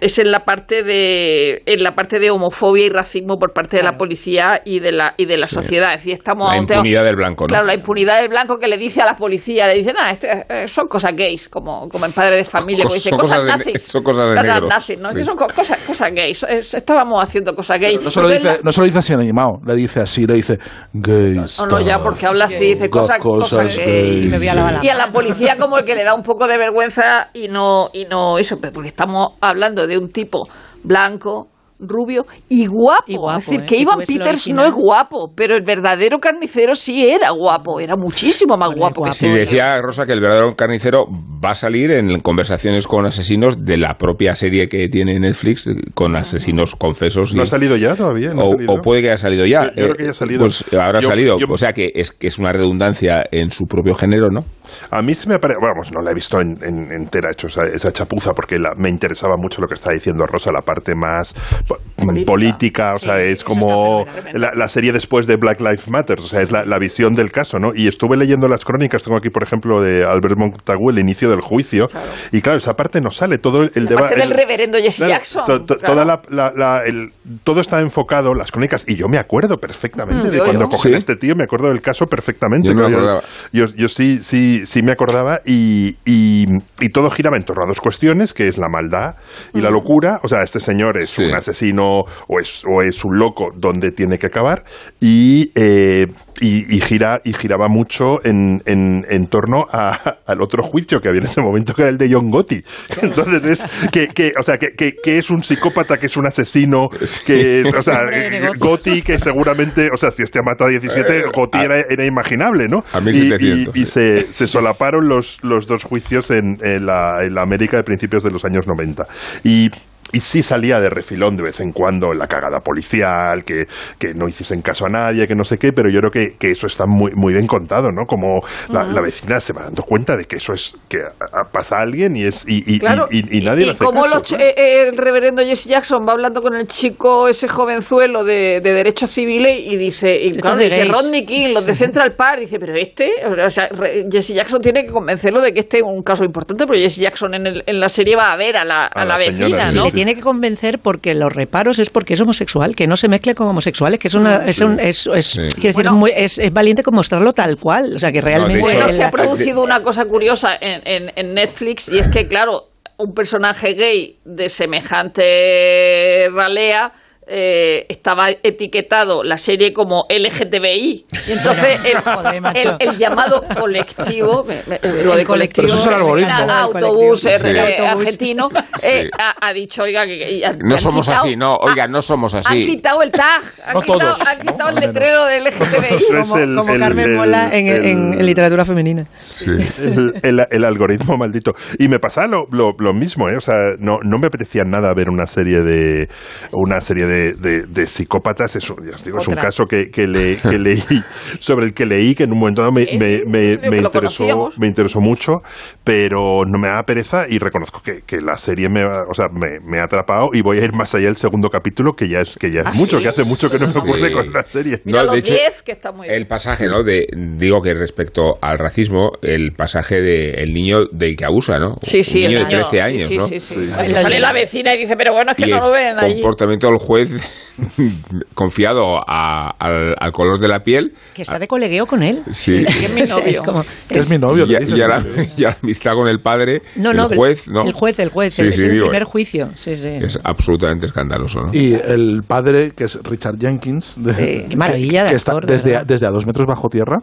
es en la parte de en la parte de homofobia y racismo por parte de la policía y de la y de la Sí. sociedad es decir estamos La impunidad del blanco, ¿no? claro la impunidad del blanco que le dice a la policía le dice nada esto, eh, son cosas gays como como en padre de familia como dice son cosas, cosas de- nazis son cosas de Cosas negros, nazis, ¿no? sí. Que son co- cosas cosas gays estábamos haciendo cosas gays No se, lo dice, no se lo dice así animado, le dice así, le dice gay no, no, ya porque habla así, dice cosas, cosas cosas gays. gays. Y a la policía como el que le da un poco de vergüenza y no, y no eso, pero porque estamos hablando de un tipo blanco, rubio y guapo. es decir, ¿eh? que Que Ivan Peters no es guapo, pero el verdadero carnicero sí era guapo, era muchísimo más guapo que Sí, decía Rosa que el verdadero carnicero va a salir en conversaciones con asesinos de la propia serie que tiene Netflix, con asesinos confesos. ¿No y- ha salido ya todavía? ¿No ha o, salido? o puede que haya salido ya. Yo- yo creo que ya ha salido. Pues habrá Yo- salido. yo- o sea que es, que es una redundancia en su propio género, ¿no? A mí se me parece, vamos, no la he visto en, en- entera, hecho esa, esa chapuza, porque la- me interesaba mucho lo que está diciendo Rosa, la parte más po- política, o sea, es como la, la serie después de Black Lives Matter, o sea, es la, la visión del caso, ¿no? Y estuve leyendo las crónicas, tengo aquí, por ejemplo, de Albert Montagu, el inicio del juicio, y claro, esa parte no sale, todo el, el debate... del reverendo Jesse Claro, Jackson. to- to- claro. toda la- la- la- el- todo está enfocado, las crónicas, y yo me acuerdo perfectamente Mm, de yo- cuando yo. cogen Sí. a este tío, me acuerdo del caso perfectamente. Yo no Yo- yo sí, sí, sí me acordaba y, y, y todo giraba en torno a dos cuestiones, que es la maldad y la locura. O sea, este señor es un asesino o es, o es un loco donde tiene que acabar y, eh, y, y gira, y giraba mucho en, en, en torno a- al otro juicio que había en ese momento, que era el de John Gotti. Entonces, es que, que, o sea, que, que, que es un psicópata, que es un asesino, que es, o sea. Gotti, que seguramente, o sea, si este ha matado a 17, Eh, Gotti era, era imaginable, ¿no? A Y- 1700, y, y se, se solaparon los, los dos juicios en, en la, en la América de principios de los años 90. Y, y sí salía de refilón de vez en cuando la cagada policial, que, que no hiciesen caso a nadie, que no sé qué, pero yo creo que, que eso está muy, muy bien contado, ¿no? Como la, la vecina se va dando cuenta de que eso es, que a- a- pasa a alguien y es y, y, Claro, y, y- y nadie hace como caso, los ch- eh, eh, el reverendo Jesse Jackson va hablando con el chico, ese jovenzuelo de, de derechos civiles, y dice, y claro, dice. Rodney King, los de Central Park, dice, pero este, o sea, re- Jesse Jackson tiene que convencerlo de que este es un caso importante, pero Jesse Jackson en, el- en la serie va a ver a la, a la vecina, ¿no? Tiene que convencer porque los reparos es porque es homosexual, que no se mezcle con homosexuales, que es una, es, un- es, es- quiero decir, es, muy- es- es valiente con mostrarlo tal cual, o sea que realmente Bueno, el- se ha producido una cosa curiosa en, en- en Netflix y es que, claro, un personaje gay de semejante ralea eh, estaba etiquetado la serie como LGTBI y entonces el, joder, macho. el- el llamado colectivo me- me- lo de colectivo, eso es el algoritmo. autobús colectivo. eh, Sí. argentino eh, ha, ha dicho oiga que, que- han- No han somos quitado- así, no. Oiga, no somos han así. quitado el tag han No quitado, todos, han quitado el letrero del LGTBI como, el- como el- Carmen el- Mola en, el- en- en literatura femenina. el, el- el algoritmo maldito. Y me pasaba lo, lo- lo mismo, ¿eh? O sea, no, no me apetecía nada ver una serie de una serie de, de- de psicópatas. Es, un- ya os digo, es un caso que, que, le- que leí, sobre el que leí, que en un momento dado me, me, me- que me interesó, me interesó mucho, pero no me da pereza y reconozco que, que la serie me, ha- o sea, me, me ha atrapado y voy a ir más allá del segundo capítulo, que ya es, que ya es ¿Ah, mucho, sí? que hace mucho que no me ocurre Sí. con la serie. Mira No, los de hecho, 10 que está muy bien El pasaje, ¿no? De, digo que respecto al racismo, el pasaje del niño del que abusa, ¿no? Sí, sí, Un niño el de año- 13 años, sí, ¿no? sí, sí, sí. Que sale la vecina y dice, pero bueno, es que y no lo ven allí. comportamiento del juez confiado a- al, al color de la piel. Que está de colegueo con él. Sí. Que es mi novio. Es como- Es mi novio, Y, ¿qué a- dices? y a la, y a la amistad con el padre, No, no, el juez, ¿no? El juez, el juez. Sí, es sí, el digo, primer juicio. Sí, sí. Es absolutamente escandaloso, ¿no? Y el padre, que es Richard Jenkins, de- Sí, qué maravilla de que, que está actor, desde, a, desde a dos metros bajo tierra,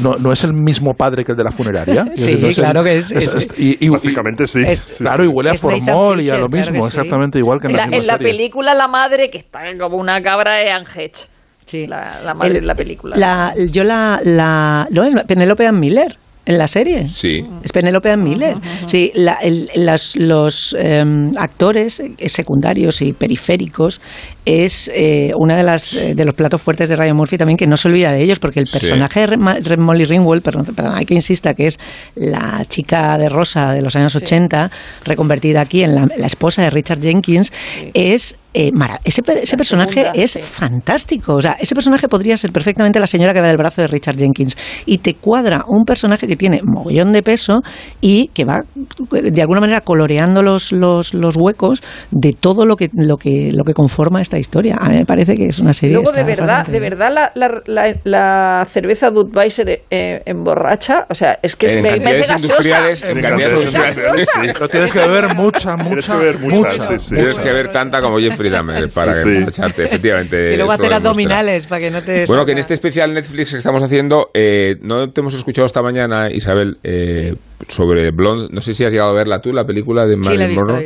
no, no es el mismo padre que el de la funeraria. Sí, No es el- claro que es- es- y- y- Básicamente sí. Claro, y huele a formol y a lo mismo, que exactamente igual que en la, en la película la madre, que está como una cabra, Anne Hedge. Sí. La, la madre El- de la película. La, yo la, la no es Penélope Ann Miller en la serie. Sí. Es Penélope Ann Miller. Sí, la- el- las- los em, actores eh, secundarios y periféricos es eh, una de las eh, de los platos fuertes de Ryan Murphy también que no se olvida de ellos porque el Sí. personaje de Re- Molly Ringwald, perdón, perdón, hay que insista que es la chica de rosa de los años 80 reconvertida aquí en la, la esposa de Richard Jenkins es eh, mara- ese, per- ese personaje segunda, es sí. fantástico. O sea, ese personaje podría ser perfectamente la señora que va del brazo de Richard Jenkins. Y te cuadra un personaje que tiene mogollón de peso y que va de alguna manera coloreando los, los, los huecos de todo lo que, lo que lo que conforma esta historia. A mí me parece que es una serie. Luego, de verdad, de verdad, la, la, la, la cerveza Budweiser eh, emborracha, o sea, es que es En me industriales, gaseosa. en cantidades industriales. sí. Pero tienes que beber mucha, Tienes mucha, que beber mucha, mucha. sí, sí. Tienes que ver tanta como Jeffrey Para Sí, sí. echarte, efectivamente. Y luego hacer abdominales para que no te. Bueno, que en este especial Netflix que estamos haciendo, eh, no te hemos escuchado esta mañana, Isabel, eh, sobre Blonde. No sé si has llegado a verla tú, la película de Sí, Marilyn he Monroe.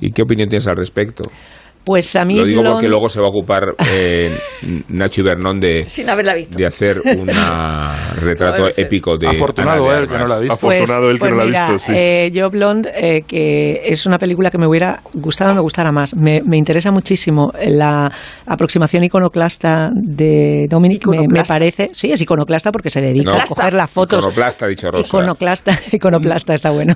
¿Y qué opinión tienes al respecto? Pues a mí. Lo digo porque luego se va a ocupar eh, Nacho Ibernón de, Sin haberla visto. de hacer un retrato épico de Afortunado Ana de él, que no la ha visto. Afortunado él que pues no la ha visto, sí. eh, yo Blonde, eh, que es una película que me hubiera gustado, me gustara más. Me, me interesa muchísimo la aproximación iconoclasta de Dominic. Me, parece, sí, es iconoclasta porque se dedica No. a coger las fotos. Iconoclasta, dicho Rosa. Iconoclasta, iconoclasta está bueno.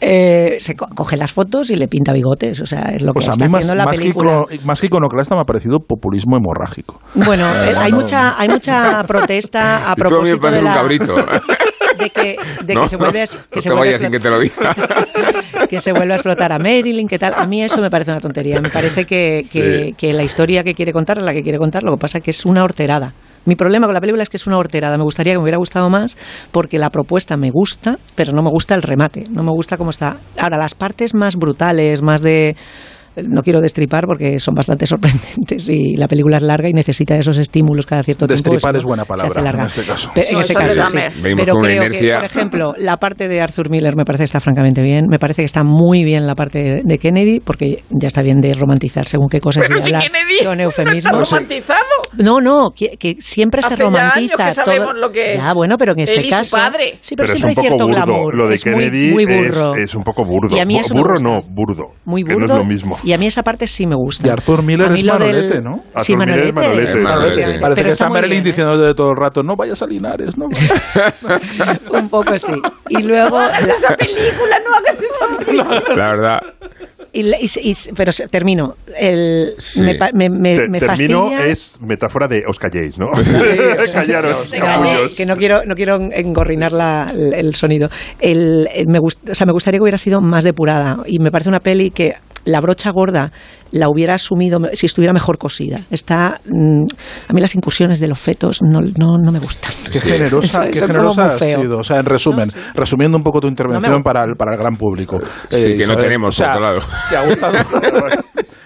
Eh, se co- coge las fotos y le pinta bigotes, o sea, es lo Pues que a está mí más, haciendo la más, que película. Icono- más que iconoclasta me ha parecido populismo hemorrágico. Bueno, eh, hay no. mucha, hay mucha protesta a Y tú a mí me propósito de un la, cabrito. de que, de No, que se vuelve a, que no se te vuelve a vayas sin que te lo diga. que se vuelva a explotar a Marilyn, que tal. A mí eso me parece una tontería. Me parece que, que, Sí. que la historia que quiere contar es la que quiere contar, lo que pasa es que es una horterada. Mi problema con la película es que es una horterada. Me gustaría que me hubiera gustado más porque la propuesta me gusta, pero no me gusta el remate. No me gusta cómo está. Ahora, las partes más brutales, más de... No quiero destripar porque son bastante sorprendentes y la película es larga y necesita esos estímulos cada cierto tiempo. Destripar no, es buena se palabra larga. en este caso. Pe- En No, este caso, sí. Pero con una creo que, inercia. por ejemplo, la parte de Arthur Miller me parece que está francamente bien. Me parece que está muy bien la parte de Kennedy, porque ya está bien de romantizar según qué cosas Pero y si hablar Kennedy con está eufemismos. romantizado. No, no, que, que siempre se Hace ya romantiza años que todo. sabemos lo que Ya, bueno, pero en este caso. padre. Sí, pero, Pero es siempre un hay poco cierto burdo. glamour. Lo de es muy- Kennedy muy, es, burro. es un poco burdo. Y a mí eso burro no, burdo. Muy que burdo. no es lo mismo. Y a mí esa parte sí me gusta. Y Arthur Miller es del- Manolete, ¿no? Sí, Arthur Miller es Manolete. Manolete, sí. efectivamente. Parece Pero que está muy Marilyn bien, ¿eh? diciendo de todo el rato, no vayas a Linares, no Un poco sí. Y luego. No hagas esa película, no hagas esa película. La verdad. Y, y- y- pero termino. El, Sí. me, me, me, Te- me termino es metáfora de os calléis, ¿no? Sí, Callaros, No, capullos. que no quiero, no quiero engorrinar la- el, el sonido. El, el- me, gust- o sea, me gustaría que hubiera sido más depurada y me parece una peli que la brocha gorda la hubiera asumido me- si estuviera mejor cosida. Está, mm, a mí las incursiones de los fetos no, no, no me gustan. Qué Sí. generosa, Eso- qué generosa has sido. O sea, en resumen, resumiendo un poco tu intervención No me- para, el, para el gran público. Sí, que no tenemos, o sea, por otro lado. ¿Te ha gustado?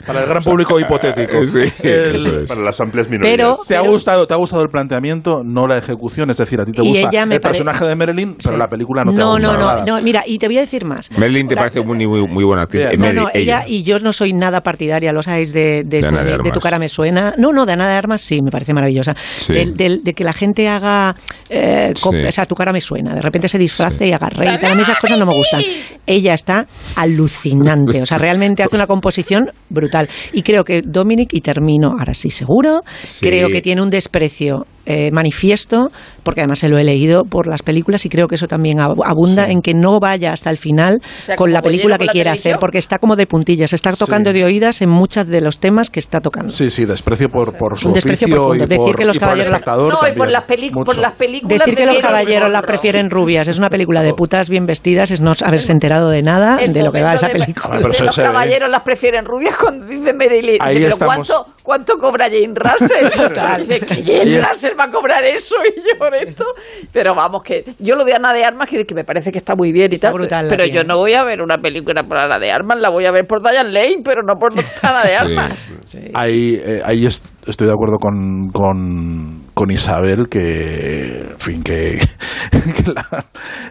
para el gran público hipotético. Sí, El- eso es. Para las amplias minorías. Pero- ¿Te ha, gustado, ¿Te ha gustado el planteamiento, no la ejecución? Es decir, a ti te gusta el pare- personaje de Marilyn, pero Sí. la película no te ha gustado no, nada. no, no, mira, y te voy a decir más. Merlin te La- parece muy, muy, muy buena actriz. Eh, No, Mary, no, ella y yo no soy nada partidaria, lo sabéis, de, de, de de- de tu cara me suena. No, no, de Ana de Armas sí, me parece maravillosa. Sí. De que la gente haga, eh, Sí. o sea, tu cara me suena, de repente se disfrace Sí. y haga rey, a mí esas cosas no me gustan. Ella está alucinante, o sea, realmente hace una composición brutal. Y creo que Dominic, y termino ahora sí seguro, Sí. creo que tiene un desprecio eh, manifiesto, porque además se lo he leído por las películas y creo que eso también ab- abunda en que no vaya hasta el final sea, con la película que la quiere televisión. hacer, porque está como de puntillas, está tocando de oídas en muchos de los temas que está tocando. Sí, sí, desprecio por, por su Un desprecio oficio profundo. y Decir por, que los y por el caballeros la- espectador No, y por las, por las películas Decir que los caballeros la Rojo. prefieren rubias es una película de putas bien vestidas, es no haberse enterado de nada El de lo que va momento esa película. Pero los ve. caballeros las prefieren rubias cuando dice Marilyn. Ahí Dice, pero estamos. ¿cuánto, ¿cuánto cobra Jane Russell? Total. Dice que Jane Y va a cobrar eso y yo por esto. Pero vamos, que yo lo de Ana de Armas, que, que me parece que está muy bien y Está tal. brutal pero tía. yo no voy a ver una película por Ana de Armas, la voy a ver por Diane Lane, pero no por Ana de Armas. Ahí, eh, ahí est- estoy de acuerdo con, con, con Isabel que, en fin, que, que la,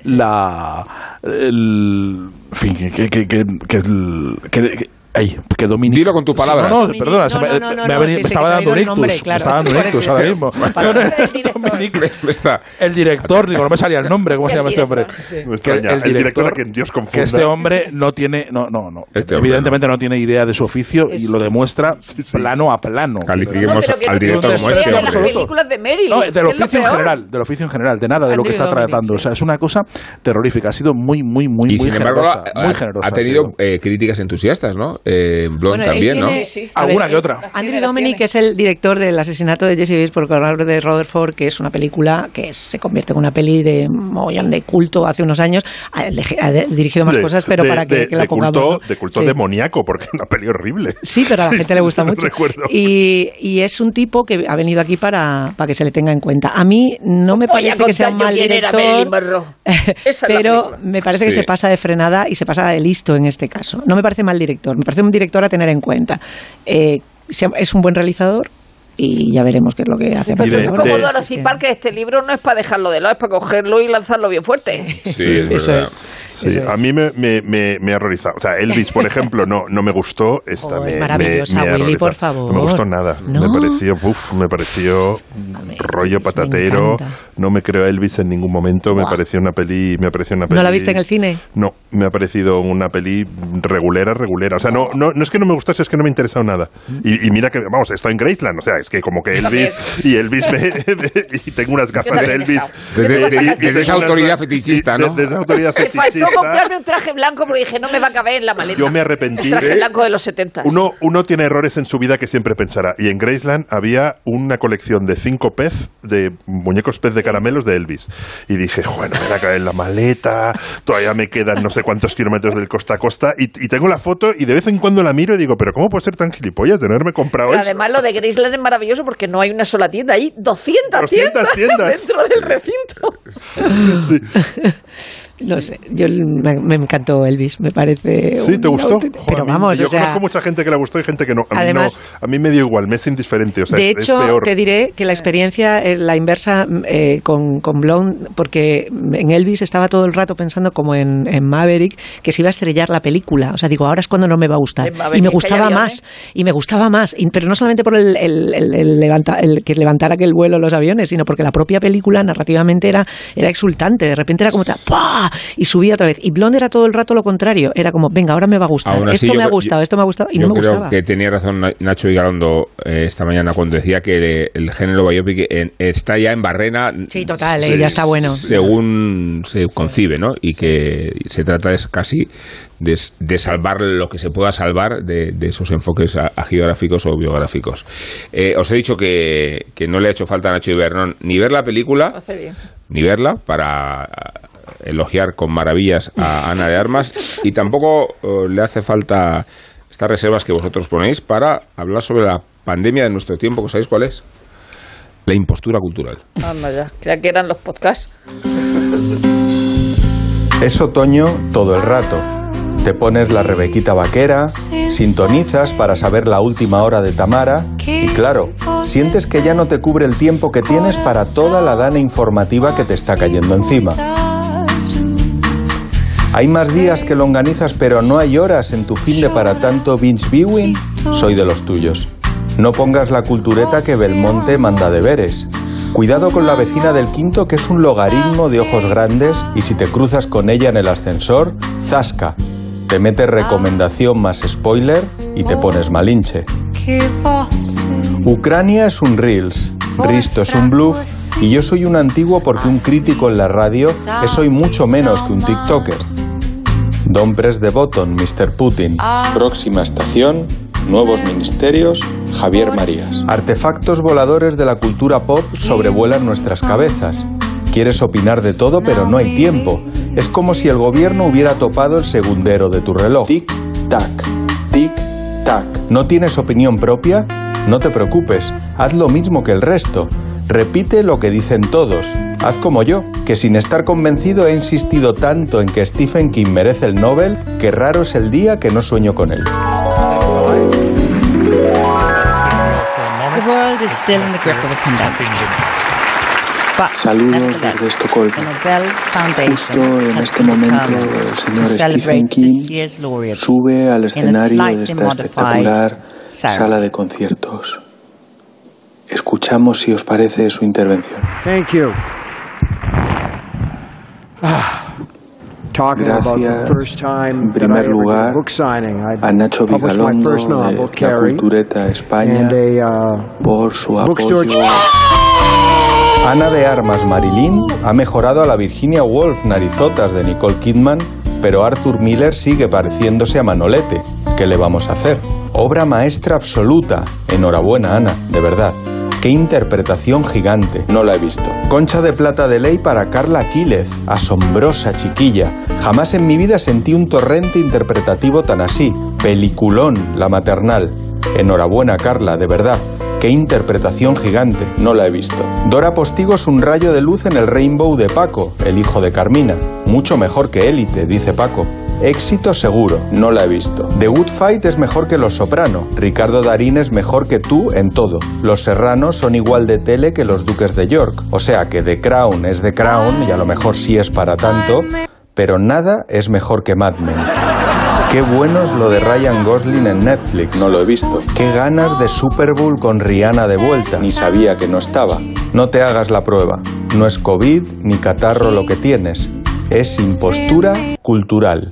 la- el, en fin, que, que, que, que, que el- que- que- ay, que. Dilo con tus palabras. No, no, perdona, se me, estaba dando un ictus, me claro. estaba dando un ictus ahora mismo. está. El director, digo, no me salía el nombre, ¿cómo se llama este hombre? El director a quien Dios confunda. Que este hombre no tiene, no, no, no. Este hombre evidentemente no. tiene idea de su oficio y lo demuestra plano a plano. Califiquemos al director como este de las hombre. películas de Marilyn. No, del oficio en general, del oficio en general, de nada, de lo que está tratando. O sea, es una cosa terrorífica. Ha sido muy, muy, muy, Y muy sin embargo, generosa. ha, muy generosa. ha tenido eh, críticas entusiastas, ¿no? Eh, Blonde Bueno, también, ¿no? Sí, sí. Alguna ver, que otra. Andrew Dominic es el director del asesinato de Jesse Bates por corredor de Rutherford, que es una película que se convierte en una peli de mogollón de culto hace unos años. Ha, ha dirigido más De- cosas, pero de- para que, de- que la de pongamos. culto, de culto Sí. demoníaco, porque es una peli horrible. Sí, pero a la Sí, gente le gusta mucho. recuerdo. Y, y es un tipo que ha venido aquí para, para que se le tenga en cuenta. A mí no me parece que sea un mal director. Pero me parece que se pasa de frenada y se pasa de listo en este caso. No me parece mal director, me parece un director a tener en cuenta. Eh, es un buen realizador y ya veremos qué es lo que hace. partir de- de Como Dorothy Parker, este libro no es para dejarlo de lado, es para cogerlo y lanzarlo bien fuerte. Sí, es Eso es. Sí, Eso es. a mí me, me, me, me ha horrorizado. O sea, Elvis, por ejemplo, no, no me gustó. Esta Oh, me, es me- maravillosa, Willy, horrorizado. por favor. No me gustó nada. ¿No? Me pareció, uf, me pareció mí, rollo Elvis patatero. No me creo a Elvis en ningún momento. Me pareció una peli, me pareció una peli. ¿No la viste en el cine? No, me ha parecido una peli regulera, regulera. O sea, no, no, no es que no me gustase, es que no me ha interesado nada. Y, y mira que, vamos, estoy en Graceland. O sea, es que como que Elvis y Elvis me, me- y tengo unas gafas de Elvis. Desde- Yo tengo desde- desde esa autoridad fetichista, ¿no? Desde esa autoridad Me faltó fetichista. comprarme un traje blanco porque dije, no me va a caber en la maleta. Yo me arrepentí. Un traje ¿eh? blanco de los 70. Uno, uno tiene errores en su vida que siempre pensará. Y en Graceland había una colección de cinco pez, de muñecos pez de caramelos de Elvis. Y dije, bueno, me va a caer en la maleta, todavía me quedan no sé cuántos kilómetros del costa a costa. Y, y tengo la foto y de vez en cuando la miro y digo, pero ¿cómo puedo ser tan gilipollas de no haberme comprado Pero eso? además lo de Graceland es maravilloso porque no hay una sola tienda, hay 200, 200 tiendas. dentro del recinto. Sí, sí. No sé, yo me, me encantó Elvis, me parece. Sí, ¿te gustó? Joder, Pero a mí- vamos, yo o sea. conozco mucha gente que le gustó y gente que no. A mí, Además- no, a mí me dio igual, me es indiferente. O sea, de es hecho, peor. te diré que la experiencia es la inversa eh, con, con Blonde, porque en Elvis estaba todo el rato pensando como en, en Maverick, que se iba a estrellar la película. O sea, digo, ahora es cuando no me va a gustar. Maverick Y me gustaba más, y me gustaba más. Y- pero no solamente por el, el, el- el levanta- el que levantara aquel vuelo los aviones, sino porque la propia película narrativamente era, era exultante. De repente era como, ¡pua! Y subía otra vez. Y Blonde era todo el rato lo contrario. Era como, venga, ahora me va a gustar. Aún así, esto yo me ha gustado, esto me ha gustado. Y no me creo gustaba. que tenía razón Na- Nacho Vigalondo eh, esta mañana cuando decía que el género biopic en- está ya en barrena. Sí, total, eh, ya está bueno. Según se concibe, ¿no? Y que se trata es casi de, de salvar lo que se pueda salvar de, de esos enfoques a- agiográficos o biográficos. Eh, os he dicho que, que no le ha hecho falta a Nacho Ibernón ni ver la película ni verla para elogiar con maravillas a Ana de Armas y tampoco eh, le hace falta estas reservas que vosotros ponéis para hablar sobre la pandemia de nuestro tiempo, que sabéis cuál es. La impostura cultural. Anda ya, creía que eran los podcasts. Es otoño todo el rato. Te pones la rebequita vaquera, sintonizas para saber la última hora de Tamara y claro, sientes que ya no te cubre el tiempo que tienes para toda la dana informativa que te está cayendo encima. ¿Hay más días que longanizas pero no hay horas en tu fin de para tanto binge viewing? Soy de los tuyos. No pongas la cultureta que Belmonte manda deberes. Cuidado con la vecina del quinto que es un logaritmo de ojos grandes y si te cruzas con ella en el ascensor, zasca. Te metes recomendación más spoiler y te pones malinche. Ucrania es un Reels. Risto es un bluff y yo soy un antiguo porque un crítico en la radio es hoy mucho menos que un TikToker. Don't press the button, Mr. Putin. Próxima estación, nuevos ministerios, Javier Marías. Artefactos voladores de la cultura pop sobrevuelan nuestras cabezas. Quieres opinar de todo, pero no hay tiempo. Es como si el gobierno hubiera topado el segundero de tu reloj. Tic, tac, tic, tac. ¿No tienes opinión propia? No te preocupes, haz lo mismo que el resto. Repite lo que dicen todos. Haz como yo, que sin estar convencido he insistido tanto en que Stephen King merece el Nobel que raro es el día que no sueño con él. The world is still in the grip of a pandemic. But Saludos desde Estocolmo. Justo en este momento el señor Stephen King sube al escenario de esta espectacular sala de conciertos. Escuchamos si os parece su intervención. Thank you. Ah, Talking about Gracias, the first time en primer lugar, a Nacho Vigalondo de La Cultureta España uh, por su apoyo. Ana de Armas Marilyn ha mejorado a la Virginia Woolf narizotas de Nicole Kidman, pero Arthur Miller sigue pareciéndose a Manolete. ¿Qué le vamos a hacer? Obra maestra absoluta. Enhorabuena, Ana, de verdad. ¡Qué interpretación gigante! No la he visto. Concha de plata de ley para Carla Aquílez. Asombrosa chiquilla. Jamás en mi vida sentí un torrente interpretativo tan así. Peliculón, la maternal. Enhorabuena, Carla, de verdad. ¡Qué interpretación gigante! No la he visto. Dora Postigo es un rayo de luz en el Rainbow de Paco, el hijo de Carmina. Mucho mejor que Élite, dice Paco. Éxito seguro. No la he visto. The Good Fight es mejor que Los Soprano. Ricardo Darín es mejor que tú en todo. Los Serranos son igual de tele que los Duques de York. O sea que The Crown es The Crown y a lo mejor sí es para tanto, pero nada es mejor que Mad Men. Qué bueno es lo de Ryan Gosling en Netflix. No lo he visto. Qué ganas de Super Bowl con Rihanna de vuelta. Ni sabía que no estaba. No te hagas la prueba. No es COVID ni catarro lo que tienes. Es impostura cultural.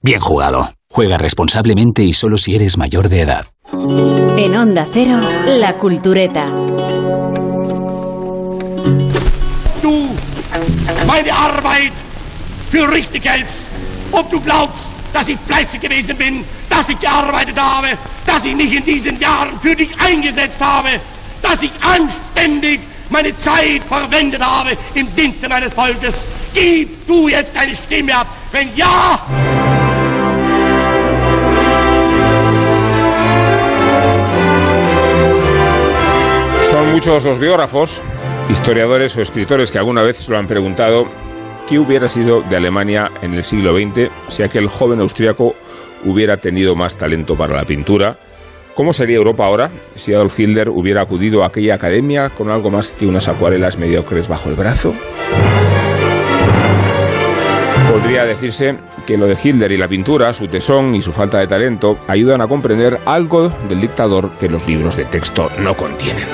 bien jugado. Juega responsablemente y solo si eres mayor de edad. En Onda Cero, La Cultureta. Du, meine Arbeit für richtig hältst. Ob du glaubst, dass ich fleißig gewesen bin, dass ich gearbeitet habe, dass ich mich in diesen Jahren für dich eingesetzt habe, dass ich anständig meine Zeit verwendet habe im Dienste meines Volkes. Gib du jetzt deine Stimme ab. Wenn ja, muchos los biógrafos, historiadores o escritores que alguna vez se lo han preguntado qué hubiera sido de Alemania en el siglo XX si aquel joven austriaco hubiera tenido más talento para la pintura. ¿Cómo sería Europa ahora si Adolf Hitler hubiera acudido a aquella academia con algo más que unas acuarelas mediocres bajo el brazo? Podría decirse que lo de Hitler y la pintura, su tesón y su falta de talento ayudan a comprender algo del dictador que los libros de texto no contienen.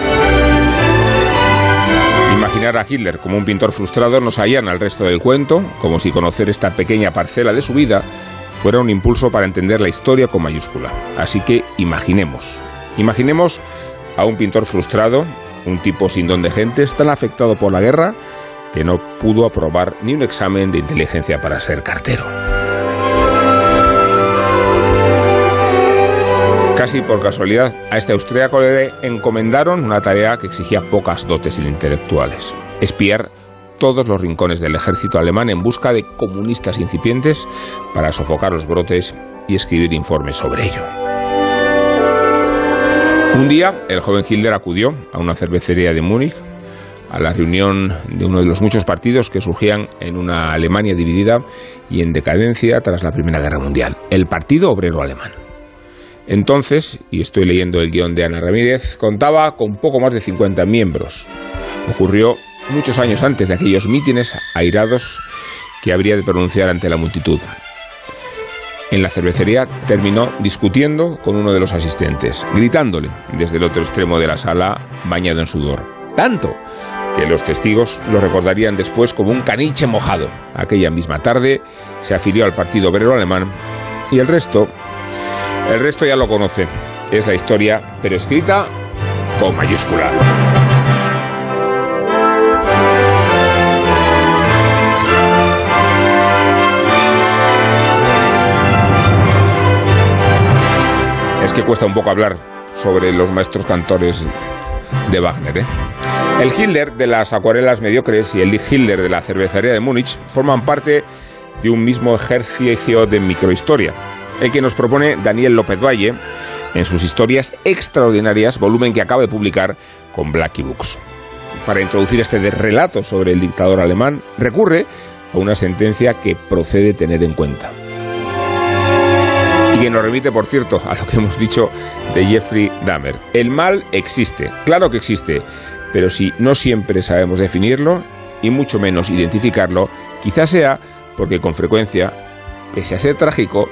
Imaginar a Hitler como un pintor frustrado nos allana al resto del cuento, como si conocer esta pequeña parcela de su vida fuera un impulso para entender la historia con mayúscula. Así que imaginemos, imaginemos a un pintor frustrado, un tipo sin don de gentes, tan afectado por la guerra que no pudo aprobar ni un examen de inteligencia para ser cartero. Casi por casualidad, a este austríaco le encomendaron una tarea que exigía pocas dotes intelectuales, espiar todos los rincones del ejército alemán en busca de comunistas incipientes para sofocar los brotes y escribir informes sobre ello. Un día, el joven Hitler acudió a una cervecería de Múnich a la reunión de uno de los muchos partidos que surgían en una Alemania dividida y en decadencia tras la Primera Guerra Mundial, el Partido Obrero Alemán. Entonces, y estoy leyendo el guion de Ana Ramírez, contaba con poco más de 50 miembros. Ocurrió muchos años antes de aquellos mítines airados que habría de pronunciar ante la multitud. En la cervecería terminó discutiendo con uno de los asistentes, gritándole desde el otro extremo de la sala, bañado en sudor. Tanto que los testigos lo recordarían después como un caniche mojado. Aquella misma tarde se afilió al Partido Obrero Alemán y el resto, el resto ya lo conoce. Es la historia, pero escrita con mayúscula. Es que cuesta un poco hablar sobre los maestros cantores de Wagner. ¿eh? El Hitler de las acuarelas mediocres y el Hitler de la cervecería de Múnich forman parte de un mismo ejercicio de microhistoria, el que nos propone Daniel López Valle en sus historias extraordinarias, volumen que acaba de publicar con Blackie Books. Para introducir este relato sobre el dictador alemán, recurre a una sentencia que procede tener en cuenta. Y que nos remite, por cierto, a lo que hemos dicho de Jeffrey Dahmer. El mal existe, claro que existe, pero si no siempre sabemos definirlo y mucho menos identificarlo, quizás sea porque con frecuencia, pese a ser trágico,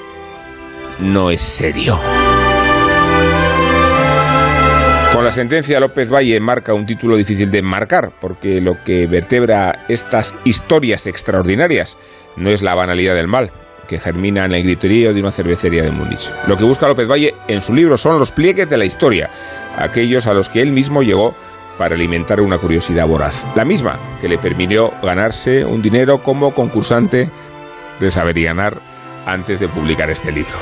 no es serio. Con la sentencia López Valle marca un título difícil de marcar, porque lo que vertebra estas historias extraordinarias no es la banalidad del mal, que germina en el griterío de una cervecería de Múnich. Lo que busca López Valle en su libro son los pliegues de la historia, aquellos a los que él mismo llegó para alimentar una curiosidad voraz. La misma que le permitió ganarse un dinero como concursante de saber y ganar antes de publicar este libro.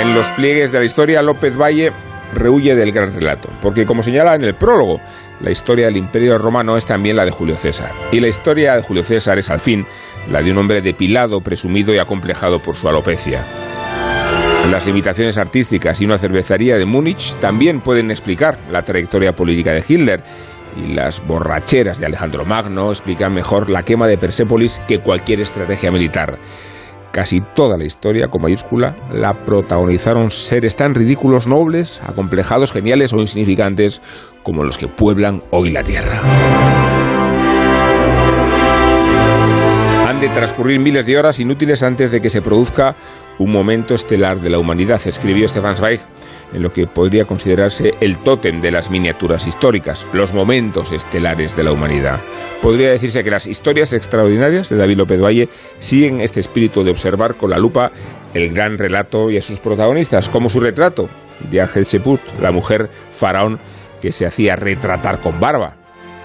En los pliegues de la historia, López Valle rehuye del gran relato, porque como señala en el prólogo, la historia del Imperio Romano es también la de Julio César. Y la historia de Julio César es al fin la de un hombre depilado, presumido y acomplejado por su alopecia. Las limitaciones artísticas y una cervecería de Múnich también pueden explicar la trayectoria política de Hitler y las borracheras de Alejandro Magno explican mejor la quema de Persépolis que cualquier estrategia militar. Casi toda la historia, con mayúscula, la protagonizaron seres tan ridículos, nobles, acomplejados, geniales o insignificantes como los que pueblan hoy la Tierra. Han de transcurrir miles de horas inútiles antes de que se produzca un momento estelar de la humanidad, escribió Stefan Zweig en lo que podría considerarse el tótem de las miniaturas históricas, los momentos estelares de la humanidad. Podría decirse que las historias extraordinarias de David López Valle siguen este espíritu de observar con la lupa el gran relato y a sus protagonistas, como su retrato de Hatshepsut, la mujer faraón que se hacía retratar con barba.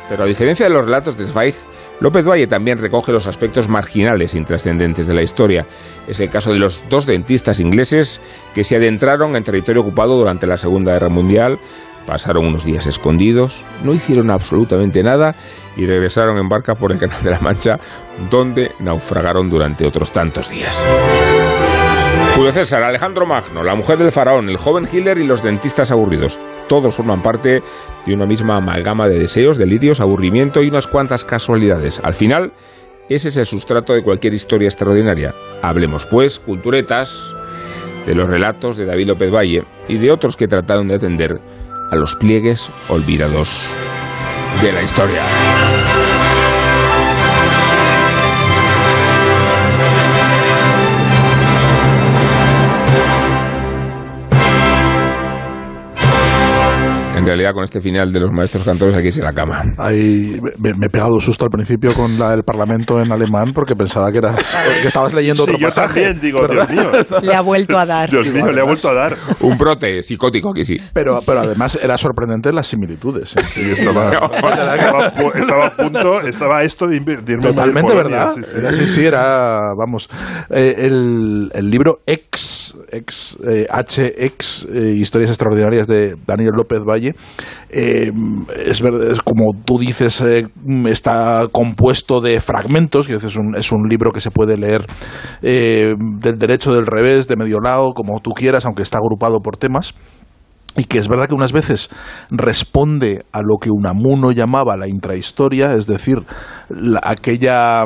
Pero a diferencia de los relatos de Zweig, López Valle también recoge los aspectos marginales e intrascendentes de la historia. Es el caso de los dos dentistas ingleses que se adentraron en territorio ocupado durante la Segunda Guerra Mundial, pasaron unos días escondidos, no hicieron absolutamente nada y regresaron en barca por el Canal de la Mancha, donde naufragaron durante otros tantos días. Julio César, Alejandro Magno, la mujer del faraón, el joven Hitler y los dentistas aburridos. Todos forman parte de una misma amalgama de deseos, delirios, aburrimiento y unas cuantas casualidades. Al final, ese es el sustrato de cualquier historia extraordinaria. Hablemos, pues, culturetas, de los relatos de David López Valle y de otros que trataron de atender a los pliegues olvidados de la historia. En realidad, con este final de los maestros cantores, aquí es en la cama. Ahí me, me he pegado susto al principio con la del Parlamento en alemán porque pensaba que, eras, que estabas leyendo otro Sí, yo pasaje. también digo. Dios mío. Le ha vuelto a dar. Dios mío, le ha vuelto a dar. Un brote psicótico, aquí sí. Pero, pero además era sorprendente las similitudes. ¿eh? Sí, estaba, estaba, a pu- estaba a punto, estaba esto de de irme Totalmente verdad. sí, sí. Era, sí, sí, era, vamos. Eh, el, el libro Ex, ex eh, HX, eh, Historias Extraordinarias de Daniel López Valle, eh, es es como tú dices, eh, está compuesto de fragmentos, que es un, es un libro que se puede leer eh, del derecho, del revés, de medio lado, como tú quieras, aunque está agrupado por temas. Y que es verdad que unas veces responde a lo que Unamuno llamaba la intrahistoria, es decir, la- aquella, a-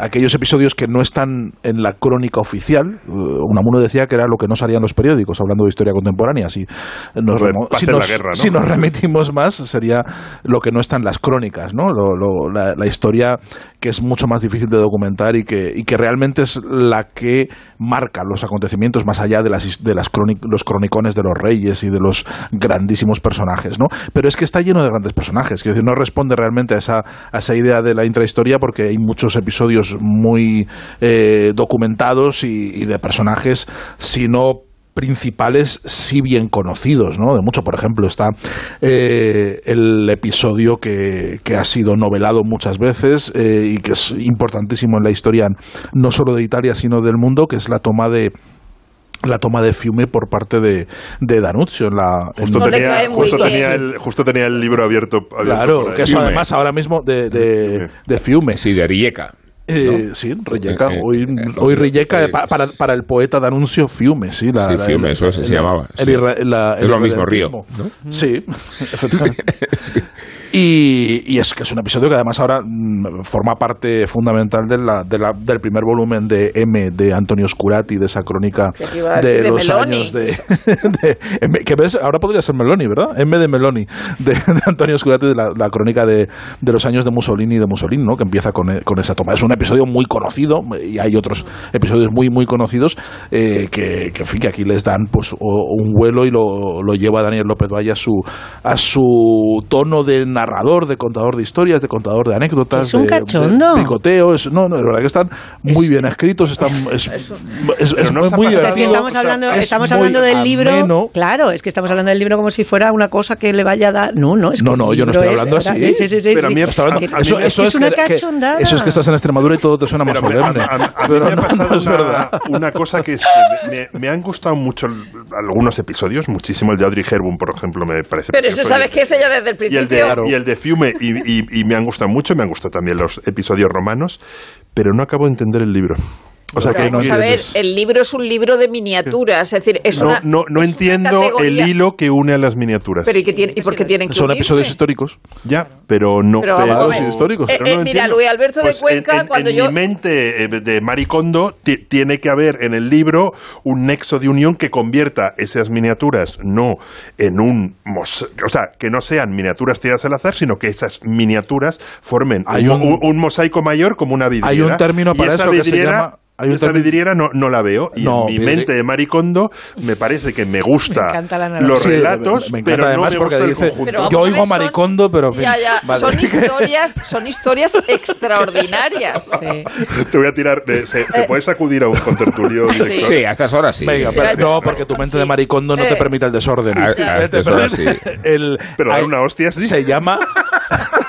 aquellos episodios que no están en la crónica oficial. Uh, Unamuno decía que era lo que no salía en los periódicos, hablando de historia contemporánea. Si nos, remo- si nos- guerra, ¿no? si nos remitimos más, sería lo que no está en las crónicas, ¿no? Lo- lo- la, la historia que es mucho más difícil de documentar y que, y que realmente es la que marca los acontecimientos más allá de las, de las los cronicones de los reyes y de los grandísimos personajes, ¿no? Pero es que está lleno de grandes personajes, quiero decir, no responde realmente a esa, a esa idea de la intrahistoria porque hay muchos episodios muy eh, documentados y, y de personajes, sino principales sí bien conocidos, ¿no? De mucho, por ejemplo, está eh, el episodio que, que ha sido novelado muchas veces eh, y que es importantísimo en la historia no solo de Italia sino del mundo, que es la toma de la toma de Fiume por parte de, de Danuzio en la Justo, en- tenía, justo, tenía el, justo tenía el libro abierto. abierto Claro, que eso además ahora mismo de, de, de Fiume. Sí, de Rijeka. Eh, Sí, Rijeka. Eh, eh, Hoy, eh, hoy Rijeka, eh, para, para el poeta de anuncio, Fiume, sí. La, Sí, la- Fiume, el- eso se el- llamaba, el sí. irre- la- Es lo mismo, Río. Sí, efectivamente. Y, y es que es un episodio que además ahora mm, forma parte fundamental de la, de la- del primer volumen de M de Antonio Scurati, de esa crónica de los Meloni. años de, de- M, que ves, ahora podría ser Meloni, ¿verdad? M de Meloni, de, de Antonio Scurati, de la, la crónica de, de los años de Mussolini y de Mussolini, ¿no? Que empieza con, con esa toma. Es un episodio muy conocido y hay otros episodios muy, muy conocidos eh, que, que, en fin, que aquí les dan pues o- un vuelo y lo, lo lleva Daniel López Valle a su, a su tono de narrador, de contador de historias, de contador de anécdotas. Es un de- de cachondo. picoteo. Es, no, no, es verdad que están muy bien escritos, están, es, es, es Pero no muy, pasado- que estamos hablando, estamos del libro. ameno. Claro, es que estamos hablando del libro como si fuera una cosa que le vaya a dar. No, no, es que No, no, yo no estoy es- hablando así. Sí, sí, sí, pero a mí hablando- Que- eso, es eso que es, una que, eso es que estás en Extremadura y todo te suena más Pero me- solemne. a, a- a mí me ha pasado no una, cosa que es que me, me- me han gustado mucho el- algunos episodios, muchísimo el de Audrey Hepburn, por ejemplo, me parece. Pero eso sabes que es ella desde el y el principio. de, y el de Fiume, y, y- y me han gustado mucho, me han gustado también los episodios romanos, pero no acabo de entender el libro. O sea, que, Vamos que- a ver, el libro es un libro de miniaturas, es decir, es no, una. no, no entiendo el categoría. hilo que une a las miniaturas. Pero ¿y, qué tiene, ¿y por qué tienen que Son unirse? episodios históricos. Ya, pero no. Pero ver. históricos. Eh, pero eh, no mira. Luis Alberto Pues de Cuenca, en, en- cuando en yo. mi mente eh, de Maricondo ti- tiene que haber en el libro un nexo de unión que convierta esas miniaturas no en un o sea que no sean miniaturas tiradas al azar sino que esas miniaturas formen Hay un, un- un mosaico mayor como una vidriera Hay un término Y para esa eso que se llama- hay esa vidriera no, no la veo y No, en mi vidri- mente de Maricondo me parece que me gusta Me encanta la analogía. los Sí, relatos me, me encanta pero no además me porque gusta el dice conjunto. Pero vamos yo oigo maricondo pero Ya, ya, vale. son historias, son historias extraordinarias. te voy a tirar eh, se, se puede sacudir a un contertulio director? Sí, a estas horas sí. Venga, sí, pero- sí. no, porque tu mente de maricondo no te Eh. permite el desorden. A- a estas horas sí. el- pero dar hay- una hostia sí se llama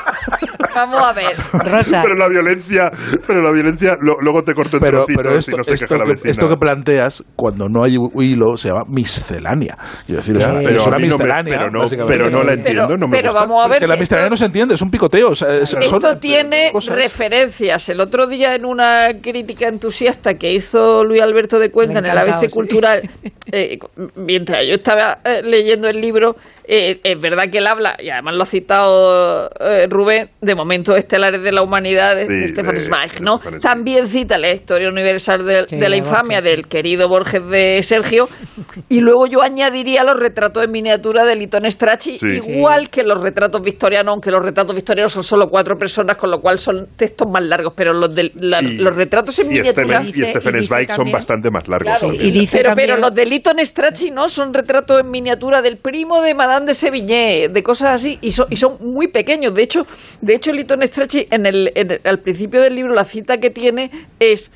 Vamos a ver. Rosa. pero la violencia pero la violencia lo- luego te corto en pero, pero y esto, no se esto queja la que, vecina esto que planteas cuando no hay hilo se llama miscelánea Quiero decir, Pero es a una mí no me- miscelánea pero no- pero no la entiendo Pero, no me pero gusta vamos a ver. que la miscelánea no se entiende es un picoteo o sea, es- esto son tiene cosas. referencias. El otro día, en una crítica entusiasta que hizo Luis Alberto de Cuenca en el ABC sí. Cultural, eh, mientras yo estaba eh, leyendo el libro, eh, es verdad que él habla, y además lo ha citado eh, Rubén, de momentos estelares de la humanidad de, Sí, de Stefan Zweig, ¿no? Stefan. También cita la historia universal de, Sí, de la infamia Borges. del querido Borges de Sergio, y luego yo añadiría los retratos en miniatura de Litton Strachey, Sí. igual que los retratos victorianos, aunque los retratos victorianos son solo cuatro personas, con lo cual son textos más largos, pero los, de, la- Y- los retratos en y miniatura... Stephen, y dice Zweig son también- bastante más largos Claro, también. y dice pero, también- pero los de Litton Strachey no son retratos en miniatura del primo de Madame de Sevigné, de cosas así, y son, y son muy pequeños. De hecho, de en el, en al principio del libro, la cita que tiene es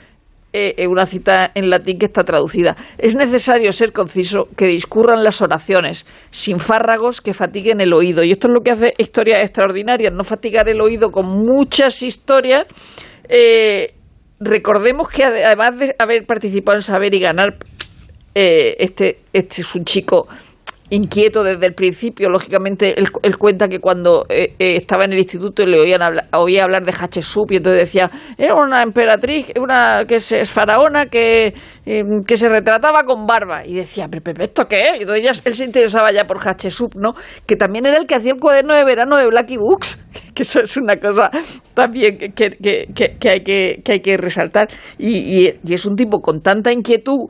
eh, una cita en latín que está traducida. Es necesario ser conciso, que discurran las oraciones, sin fárragos que fatiguen el oído. Y esto es lo que hace historias extraordinarias, no fatigar el oído con muchas historias. Eh, recordemos que ade- además de haber participado en Saber y Ganar, eh, este, este es un chico inquieto desde el principio. Lógicamente, él, cuenta que cuando eh, eh, estaba en el instituto y le oían hablar, oía hablar de Hatshepsut y entonces decía, era una emperatriz, una que es, es faraona que, eh, que se retrataba con barba. Y decía, pero, pero, ¿esto qué es? Entonces él se interesaba ya por Hatshepsut, ¿no? Que también era el que hacía el cuaderno de verano de Blackie Books, que eso es una cosa también que, que, que, que hay, que, hay que resaltar. Y, y es un tipo con tanta inquietud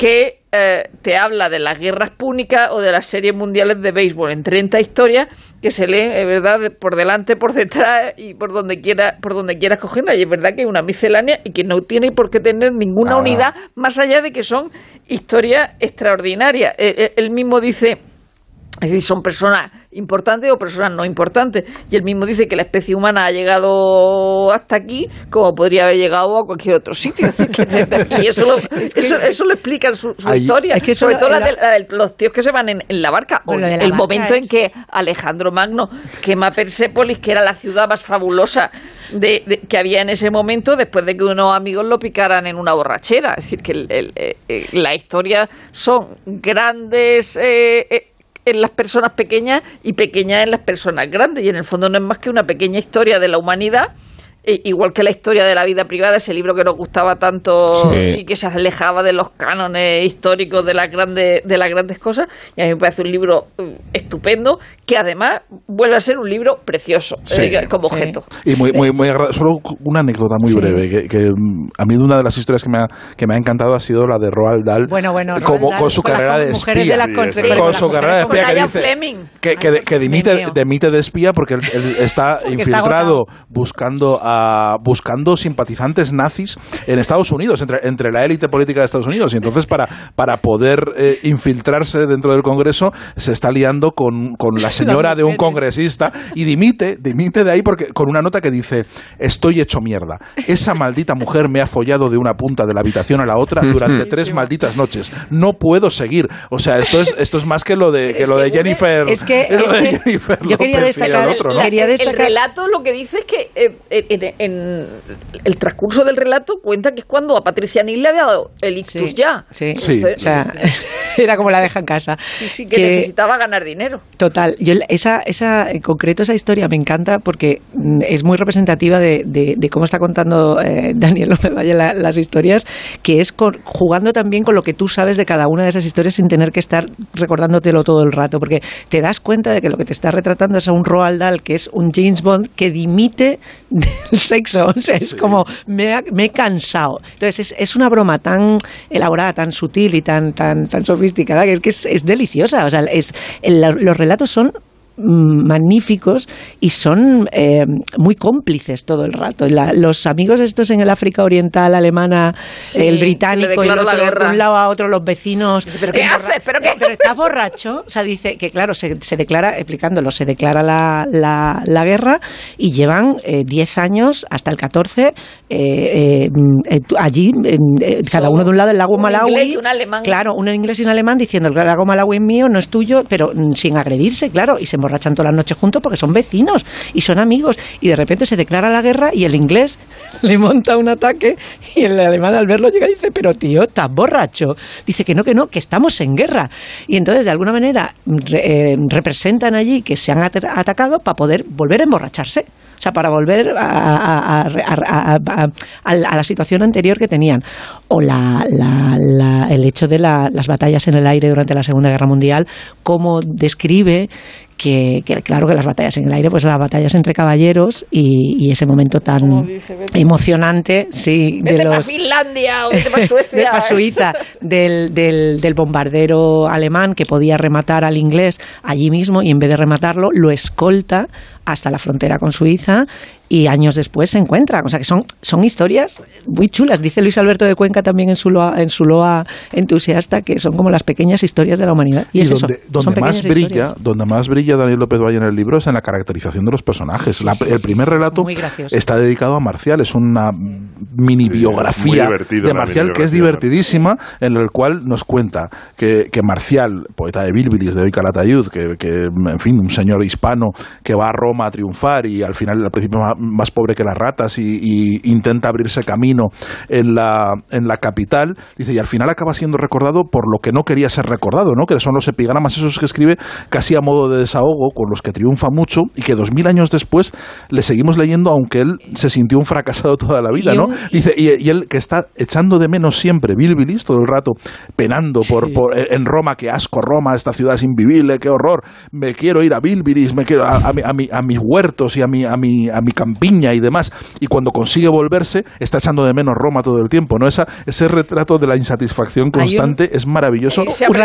que eh, te habla de las guerras púnicas o de las series mundiales de béisbol en 30 historias que se leen, es verdad, por delante, por detrás y por donde quiera, por donde quieras cogerla. Y es verdad que es una miscelánea y que no tiene por qué tener ninguna Ah. unidad más allá de que son historias extraordinarias. Eh, eh, él mismo dice es decir, son personas importantes o personas no importantes. Y él mismo dice que la especie humana ha llegado hasta aquí como podría haber llegado a cualquier otro sitio. Es decir, que- y eso lo, eso, eso lo explica en su, su Ahí- historia. es que eso Sobre todo la de, la de los tíos que se van en, en la barca. O la el barca momento en que Alejandro Magno quema Persépolis, que era la ciudad más fabulosa de, de- que había en ese momento, después de que unos amigos lo picaran en una borrachera. Es decir, que el- el- eh, eh, la historia son grandes eh, eh, en las personas pequeñas y pequeñas en las personas grandes. Y en el fondo no es más que una pequeña historia de la humanidad. Igual que la historia de la vida privada, ese libro que nos gustaba tanto Sí. y que se alejaba de los cánones históricos de las grandes de las grandes cosas. Y a mí me parece un libro eh, estupendo que además vuelve a ser un libro precioso Sí. eh, como objeto. Y muy, muy, muy Solo una anécdota muy Sí. breve, que, que, mm, a mí una de las historias que me ha, que me ha encantado ha sido la de Roald Dahl. Bueno, bueno, como, Roald Dahl con su con carrera de espía. de con- su carrera de espía que Ryan dice, Fleming. que, que, que dimite, de espía porque él, él está está infiltrado buscando a buscando simpatizantes nazis en Estados Unidos, entre, entre la élite política de Estados Unidos. Y entonces, para, para poder eh, infiltrarse dentro del Congreso, se está liando con, con la señora de un congresista y dimite, dimite de ahí porque con una nota que dice: Estoy hecho mierda. Esa maldita mujer me ha follado de una punta de la habitación a la otra durante tres malditas noches. No puedo seguir. O sea, esto es, esto es más que lo de, que lo de Jennifer. Es que- lo de Jennifer yo quería el destacar- otro, ¿no? La- Quería el- el, destacar- relato lo que dice es que eh, en, en el transcurso del relato cuenta que es cuando a Patricia Neal le había dado el ictus ya. Sí, Sí. o sea, era como la deja en casa. Sí, sí, que, Que- necesitaba ganar dinero. Total, yo esa, esa, en concreto esa historia me encanta porque mm, es muy representativa de, de- de cómo está contando eh, Daniel López Valle la- las historias, que es con- jugando también con lo que tú sabes de cada una de esas historias sin tener que estar recordándotelo todo el rato, porque te das cuenta de que lo que te está retratando es a un Roald Dahl, que es un James Bond que dimite del sexo, o sea, es como me, ha- me he cansado. Entonces es, es una broma tan elaborada, tan sutil y tan tan tan sofisticada que es que es, es deliciosa, o sea, es el- los relatos son magníficos y son eh, muy cómplices todo el rato. La- los amigos estos en el África Oriental, alemana, Sí, el británico, y el otro, de un lado a otro, los vecinos. ¿Pero qué emborra- haces? ¿Pero qué? Pero está borracho, o sea, dice que claro, se, se declara, explicándolo, se declara la, la, la guerra y llevan eh, 10 años hasta el 14 eh, eh, mm, eh, allí, en, eh, cada uno de un lado, el lago Un Malawi. inglés y un alemán. Claro, un inglés y un alemán diciendo el lago Malawi es mío, no es tuyo, pero mm, sin agredirse, claro, y se emborrachan todas las noches juntos porque son vecinos y son amigos. Y de repente se declara la guerra y el inglés le monta un ataque y el alemán al verlo llega y dice, pero tío, estás borracho. Dice que no, que no, que estamos en guerra. Y entonces, de alguna manera, eh, representan allí que se han at- atacado para poder volver a emborracharse. O sea, para volver a, a- a- a- la- situación anterior que tenían. O la- la- la- el hecho de la- las batallas en el aire durante la Segunda Guerra Mundial, cómo describe que, que, claro que las batallas en el aire, pues las batallas entre caballeros y, y ese momento tan dice, vete- emocionante, sí, de Vete para los Finlandia o vete para de Suecia. pa' Suiza, del, del, del bombardero alemán que podía rematar al inglés allí mismo y en vez de rematarlo lo escolta hasta la frontera con Suiza y años después se encuentran. O sea que son, son historias muy chulas. Dice Luis Alberto de Cuenca también en su, loa, en su loa entusiasta que son como las pequeñas historias de la humanidad. Y, Y es donde, eso, donde son más brilla, historias. donde más brilla brilla Daniel López Valle en el libro es en la caracterización de los personajes. La- sí, el sí, primer sí, relato está dedicado a Marcial, es una mini biografía divertido, de Marcial que es divertidísima, en el cual nos cuenta que, que Marcial, poeta de Bilbilis, de hoy Calatayud, que, que, en fin, un señor hispano que va a Roma a triunfar y al final al principio más, más pobre que las ratas y, y intenta abrirse camino en la, en la capital, dice, y al final acaba siendo recordado por lo que no quería ser recordado, ¿no? que son los epigramas esos que escribe casi a modo de desahogo, con los que triunfa mucho y que dos mil años después le seguimos leyendo aunque él se sintió un fracasado toda la vida, Y ¿no? un- Dice, y, y él que está echando de menos siempre Bilbilis todo el rato, penando por, por- en Roma, que asco Roma, esta ciudad es invivible, qué horror, me quiero ir a Bilbilis, me quiero a, a mi- a mi- a mis huertos y a mi, a, mi, a mi campiña y demás, y cuando consigue volverse, está echando de menos Roma todo el tiempo, ¿no? Esa, ese retrato de la insatisfacción Hay un- constante es maravilloso. Por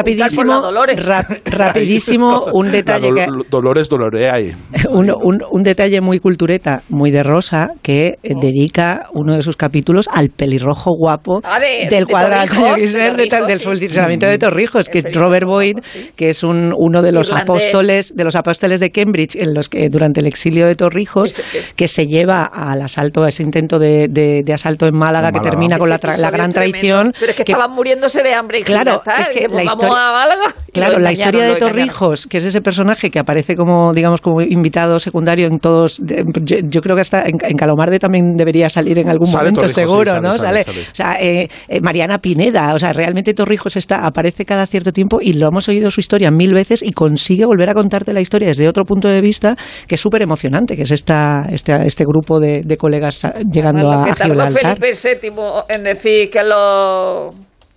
rapidísimo, un detalle que, Dol- Dolores Doloreae. un, un- un detalle muy cultureta, muy de Rosa, que eh, dedica uno de sus capítulos al pelirrojo guapo Ah, de- del Torrijos, de de Gisbert, de tal- del Torrijos, sí. de Torrijos, que es Robert Boyd, que es un, uno de los Irlandés. apóstoles de los apóstoles de Cambridge, en los que durante el exilio de Torrijos, que se lleva al asalto, a ese intento de, de- de asalto en Málaga, En que Málaga. termina con la, tra- la gran tremendo. traición. Pero es que, estaban muriéndose de hambre y Claro, es que pues la vamos historia- a Málaga. Claro, la historia de. Torrijos, que es ese personaje que aparece como, digamos, como invitado secundario en todos. yo, yo creo que hasta en, en Calomarde también debería salir en algún Sale momento, Torrijos, sí, seguro, sale, ¿no? sale, Sale, sale. O sea, eh, eh, Mariana Pineda, o sea, realmente Torrijos está, aparece cada cierto tiempo y lo hemos oído su historia mil veces y consigue volver a contarte la historia desde otro punto de vista que es súper emocionante, que es esta, este, este grupo de, de colegas ah, llegando a, que tardó. Felipe VII en decir que lo,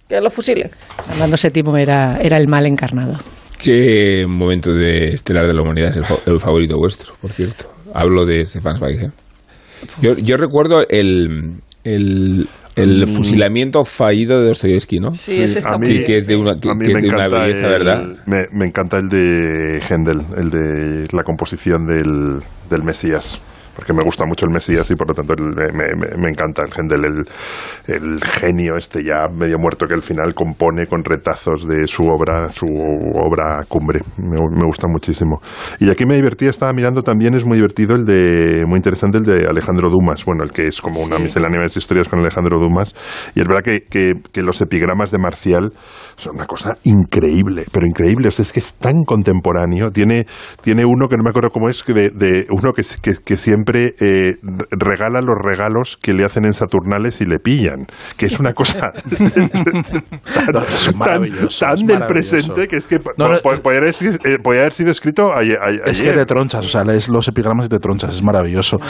que lo fusilen. Fernando VII era, era el mal encarnado. ¿Qué momento de estelar de la humanidad es el, fa- el favorito vuestro, por cierto? Hablo de Stefan Zweig. ¿eh? Yo, yo recuerdo el, el, el fusilamiento fallido de Dostoyevsky, ¿no? Sí, ese está a muy mí, Y que es de una, que, a mí que es me de una encanta belleza, el- ¿verdad? Me, me encanta el de Händel, el de la composición del, del Mesías. Porque me gusta mucho el Mesías y por lo tanto el- me, me- me encanta el Händel, el, el genio este ya medio muerto que al final compone con retazos de su obra, su obra cumbre. Me, me gusta muchísimo. Y aquí me divertía, estaba mirando también, es muy divertido el de, muy interesante el de Alejandro Dumas, bueno, el que es como una miscelánea de historias con Alejandro Dumas. Y es verdad que, que, que los epigramas de Marcial son una cosa increíble, pero increíble. O sea, es que es tan contemporáneo. Tiene, tiene uno que no me acuerdo cómo es, que de, de uno que, que, que siempre eh, regala los regalos que le hacen en Saturnales y le pillan. Que es una cosa tan, Es maravilloso, tan es del presente que es que No, no, po- podría haber sido- eh, podría haber sido escrito ayer. ayer- Es que te tronchas, o sea, lees los epigramas y te tronchas, es maravilloso.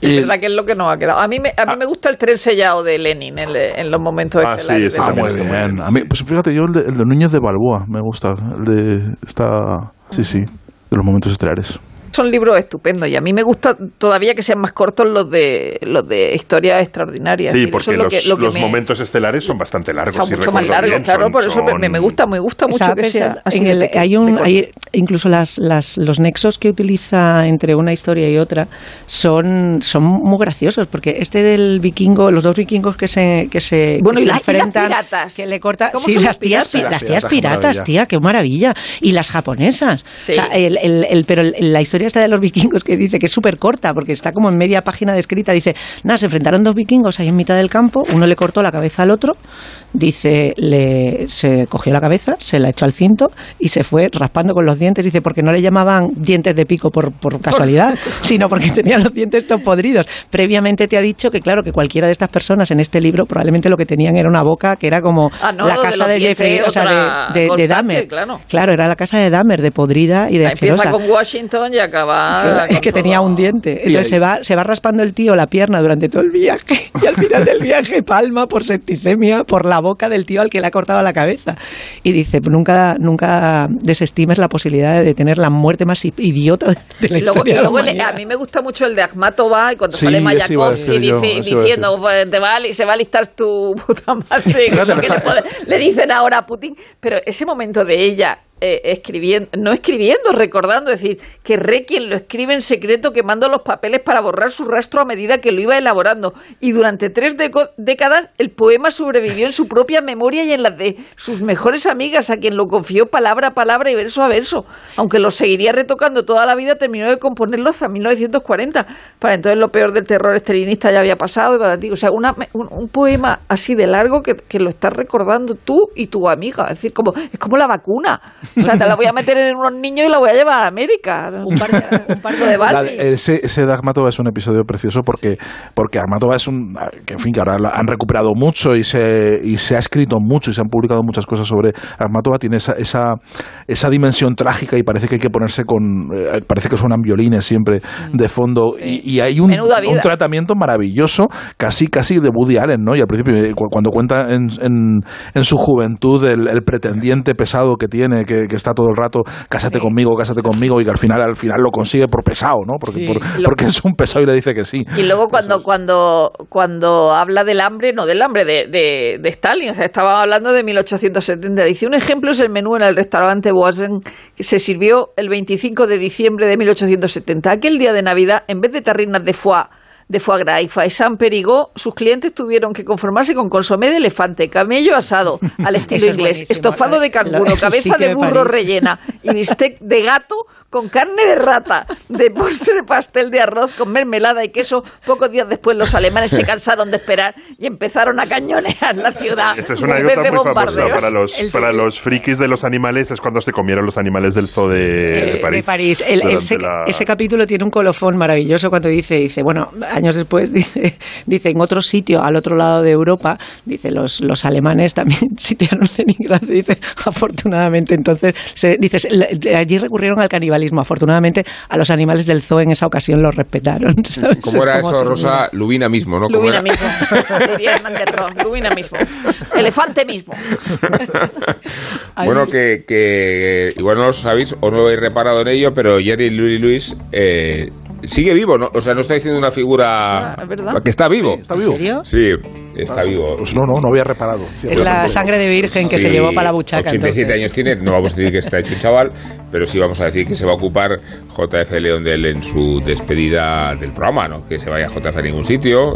Es verdad que es lo que nos ha quedado. A mí me, a mí me gusta el tren sellado de Lenin en, los momentos Ah, sí, ese de Ah, muy está muy bien. bien, A mí, pues fíjate, yo el de, el de Núñez de Balboa me gusta. El de. Está. Sí, sí. De los momentos estelares. Son libros estupendos y a mí me gusta todavía que sean más cortos los de los de historias extraordinarias. Sí, porque eso es lo los, que- lo que los me- momentos estelares son bastante largos. son si mucho más largos, bien, claro, son- por eso me, me- gusta, me gusta mucho que sea así en de el- pequeño, hay de un hay incluso las, las los nexos que utiliza entre una historia y otra son son muy graciosos porque este del vikingo los dos vikingos que se que se, Bueno, que y, se la- y las enfrentan piratas. que le corta ¿Cómo sí son las tías piratas? pi- las tías piratas, tía qué maravilla y las japonesas Sí. o sea, el, el- el- pero el- la historia esta de los vikingos que dice que es súper corta porque está como en media página descrita dice nada se enfrentaron dos vikingos ahí en mitad del campo uno le cortó la cabeza al otro dice, le, se cogió la cabeza, se la echó al cinto y se fue raspando con los dientes. Dice, porque no le llamaban dientes de pico por, por casualidad, sino porque tenía los dientes todos podridos. Previamente te ha dicho que, claro, que cualquiera de estas personas en este libro probablemente lo que tenían era una boca que era como Ah, no, la casa de, Jeffrey, o sea, de, de, Dahmer. claro. era la casa de Dahmer, de podrida y de Empieza asquerosa. con Washington y acaba. es que todo. tenía un diente. Entonces se va, se va raspando el tío la pierna durante todo el viaje y al final del viaje palma por septicemia por la boca del tío al que le ha cortado la cabeza. Y dice, nunca, nunca desestimes la posibilidad de tener la muerte más idiota de la luego, historia. y de la luego le- a mí me gusta mucho el de Akhmatova y cuando Sí, sale Mayakovsky dice- diciendo pues, te va se va a listar tu puta madre que le pone- le dicen ahora a Putin pero ese momento de ella eh, escribiendo, no escribiendo, recordando, es decir, que Requiem lo escribe en secreto quemando los papeles para borrar su rastro a medida que lo iba elaborando. Y durante tres décadas el poema sobrevivió en su propia memoria y en las de sus mejores amigas, a quien lo confió palabra a palabra y verso a verso. Aunque lo seguiría retocando toda la vida, terminó de componerlo hasta 1940. Para entonces lo peor del terror estelinista ya había pasado. Y para ti, o sea, una- un, un poema así de largo que, que lo estás recordando tú y tu amiga. Es decir, como, es como la vacuna. O sea, te la voy a meter en unos niños y la voy a llevar a América. Un parto de Balvis. ese, ese de es un episodio precioso porque, porque Akhmatova es un. que en fin, que ahora la han recuperado mucho y se, y se ha escrito mucho y se han publicado muchas cosas sobre Akhmatova. Tiene esa, esa, esa dimensión trágica y parece que hay que ponerse con. eh, parece que suenan violines siempre de fondo. Y, y hay un, un tratamiento maravilloso, casi casi de Woody Allen, ¿no? Y al principio, eh, cu- cuando cuenta en, en, en su juventud el, el pretendiente pesado que tiene, que, que está todo el rato, cásate conmigo, cásate conmigo, y que al final, al final lo consigue por pesado, ¿no? Porque, Sí. por- Lo- porque es un pesado y le dice que sí. Y luego cuando, cuando, cuando habla del hambre, no del hambre, de, de, de Stalin, o sea, estaba hablando de 1870. Dice, un ejemplo es el menú en el restaurante Boisen, que se sirvió el 25 de diciembre de 1870. Aquel día de Navidad, en vez de tarrinas de foie, de foie gras y faisán perigó, sus clientes tuvieron que conformarse con consomé de elefante, camello asado, al estilo es inglés, estofado de canguro, Lo- cabeza sí de burro rellena y bistec de gato con carne de rata, de postre pastel de arroz con mermelada y queso. Pocos días después los alemanes se cansaron de esperar y empezaron a cañonear la ciudad. Esa es una anécdota muy famosa para los, para los frikis de los animales, es cuando se comieron los animales del zoo de, de París. de París. El- ese, la- ese capítulo tiene un colofón maravilloso cuando dice, dice, bueno, años después dice, dice en otro sitio, al otro lado de Europa, dice los, los alemanes también sitiaron Leningrado, dice, afortunadamente, entonces, se, dice, "le- allí recurrieron al canibalismo, afortunadamente a los animales del zoo en esa ocasión los respetaron. ¿sabes? ¿Cómo Es era como eso, que- Rosa? Lubina mismo, ¿no? ¿Cómo Lubina era? mismo. Diría Lubina mismo. Elefante mismo. Bueno, que, que igual no lo sabéis o no habéis reparado en ello, pero Jerry Louis Lewis eh, sigue vivo, ¿no? O sea, no está diciendo una figura Ah, ¿verdad? que está vivo. ¿Está vivo? ¿En serio? Sí, está vivo. Pues no, no, no había reparado. Es la sangre de virgen que se llevó para la buchaca. 87 entonces. años tiene, no vamos a decir que está hecho un chaval, pero sí vamos a decir que se va a ocupar JF León de él en su despedida del programa, ¿no? Que se vaya JF a ningún sitio,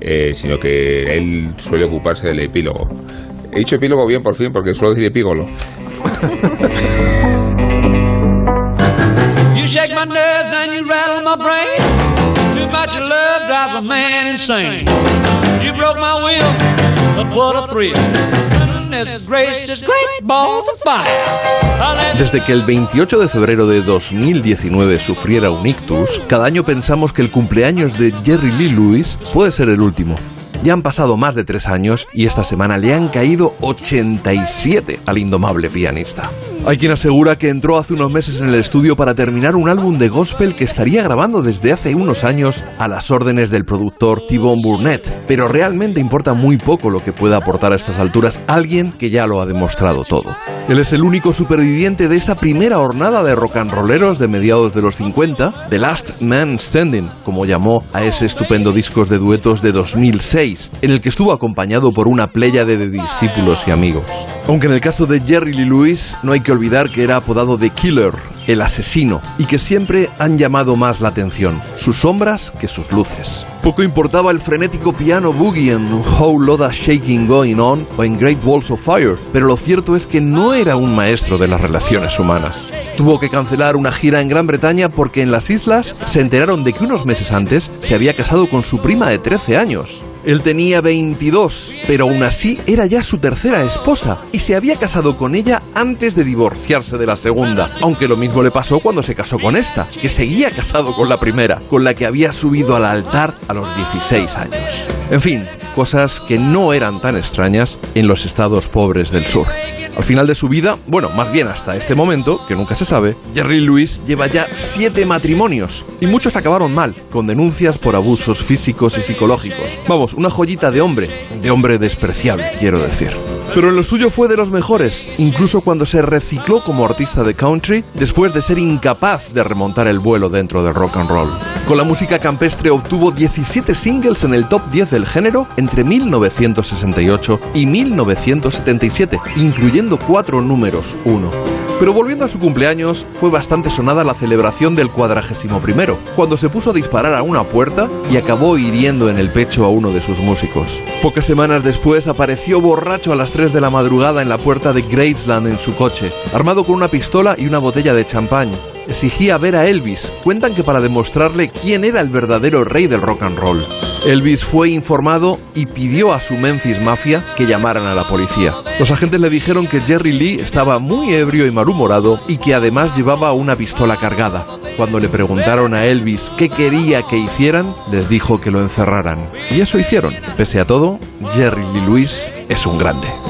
eh, sino que él suele ocuparse del epílogo. He dicho epílogo bien por fin, porque suelo decir epígolo. Desde que el 28 de febrero de 2019 sufriera un ictus, cada año pensamos que el cumpleaños de Jerry Lee Lewis puede ser el último. Ya han pasado más de tres años y esta semana le han caído 87 al indomable pianista. Hay quien asegura que entró hace unos meses en el estudio para terminar un álbum de gospel que estaría grabando desde hace unos años a las órdenes del productor T-Bone Burnett, pero realmente importa muy poco lo que pueda aportar a estas alturas alguien que ya lo ha demostrado todo. Él es el único superviviente de esa primera hornada de rock and rolleros de mediados de los 50, The Last Man Standing, como llamó a ese estupendo discos de duetos de 2006, en el que estuvo acompañado por una pléyade de discípulos y amigos. Aunque en el caso de Jerry Lee Lewis no hay que olvidar que era apodado The Killer, el asesino, y que siempre han llamado más la atención, sus sombras que sus luces. Poco importaba el frenético piano boogie en How Loda Shaking Going On o en Great Walls of Fire, pero lo cierto es que no era un maestro de las relaciones humanas. Tuvo que cancelar una gira en Gran Bretaña porque en las islas se enteraron de que unos meses antes se había casado con su prima de 13 años. Él tenía 22, pero aún así era ya su tercera esposa y se había casado con ella antes de divorciarse de la segunda, aunque lo mismo le pasó cuando se casó con esta, que seguía casado con la primera, con la que había subido al altar a los 16 años. En fin, cosas que no eran tan extrañas en los estados pobres del sur. Al final de su vida, bueno, más bien hasta este momento, que nunca se sabe, Jerry Lewis lleva ya siete matrimonios y muchos acabaron mal, con denuncias por abusos físicos y psicológicos. Vamos, una joyita de hombre, de hombre despreciable, quiero decir. Pero en lo suyo fue de los mejores, incluso cuando se recicló como artista de country después de ser incapaz de remontar el vuelo dentro del rock and roll. Con la música campestre obtuvo 17 singles en el top 10 del género entre 1968 y 1977, incluyendo cuatro números uno. Pero volviendo a su cumpleaños, fue bastante sonada la celebración del cuadragésimo primero, cuando se puso a disparar a una puerta y acabó hiriendo en el pecho a uno de sus músicos. Pocas semanas después apareció borracho a las 3 de la madrugada en la puerta de Graceland en su coche, armado con una pistola y una botella de champán. Exigía ver a Elvis. Cuentan que para demostrarle quién era el verdadero rey del rock and roll. Elvis fue informado y pidió a su Memphis Mafia que llamaran a la policía. Los agentes le dijeron que Jerry Lee estaba muy ebrio y malhumorado y que además llevaba una pistola cargada. Cuando le preguntaron a Elvis qué quería que hicieran, les dijo que lo encerraran. Y eso hicieron. Pese a todo, Jerry Lee Lewis es un grande.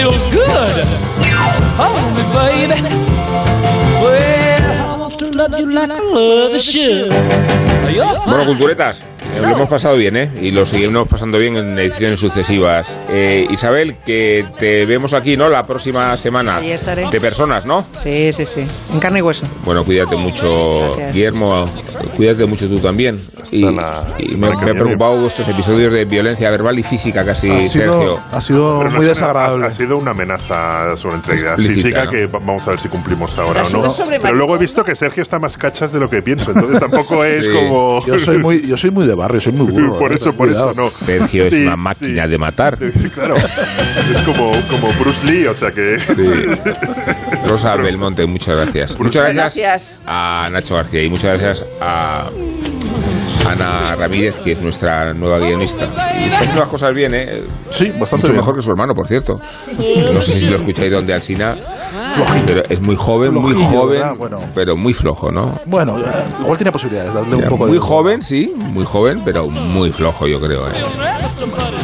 feels good. Hold me, baby. Well, I want to love you like I love should. Bueno, culturetas, lo hemos pasado bien, ¿eh? Y lo seguimos pasando bien en ediciones sucesivas. Eh, Isabel, que te vemos aquí, ¿no? La próxima semana. Ahí estaré. De personas, ¿no? Sí, sí, sí. En carne y hueso. Bueno, cuídate mucho, Gracias. Guillermo. Cuídate mucho tú también. Y, y me, me ha preocupado estos episodios de violencia verbal y física casi, Ha sido- Sergio. ha sido no muy desagradable. Ha, ha sido una amenaza sobre integridad Explícita, física ¿no? que va- vamos a ver si cumplimos ahora Ha o no. Pero luego he visto que Sergio está más cachas de lo que pienso, entonces tampoco es Sí. como... Yo soy muy, yo soy muy de barrio, soy muy burro. Por eh, eso, por cuidado. eso no. Sergio es una máquina de matar. Claro, es como, como Bruce Lee, o sea que... Rosa Belmonte, muchas gracias. Muchas gracias, Gracias. a Nacho García y muchas gracias a Ana Ramírez, que es nuestra nueva guionista. Y está haciendo las cosas bien, ¿eh? Sí, bastante Mucho bien. mejor que su hermano, por cierto. No sé si lo escucháis donde Alsina. Pero es muy joven, muy Flojillo, joven, ¿verdad? Bueno. pero muy flojo, ¿no? Bueno, eh, igual tiene posibilidades, darle un Ya, poco muy de... joven, sí, muy joven, pero muy flojo, yo creo. ¿eh?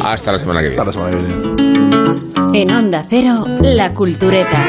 Hasta la semana que viene. Hasta la semana que viene. En Onda Cero, La Cultureta.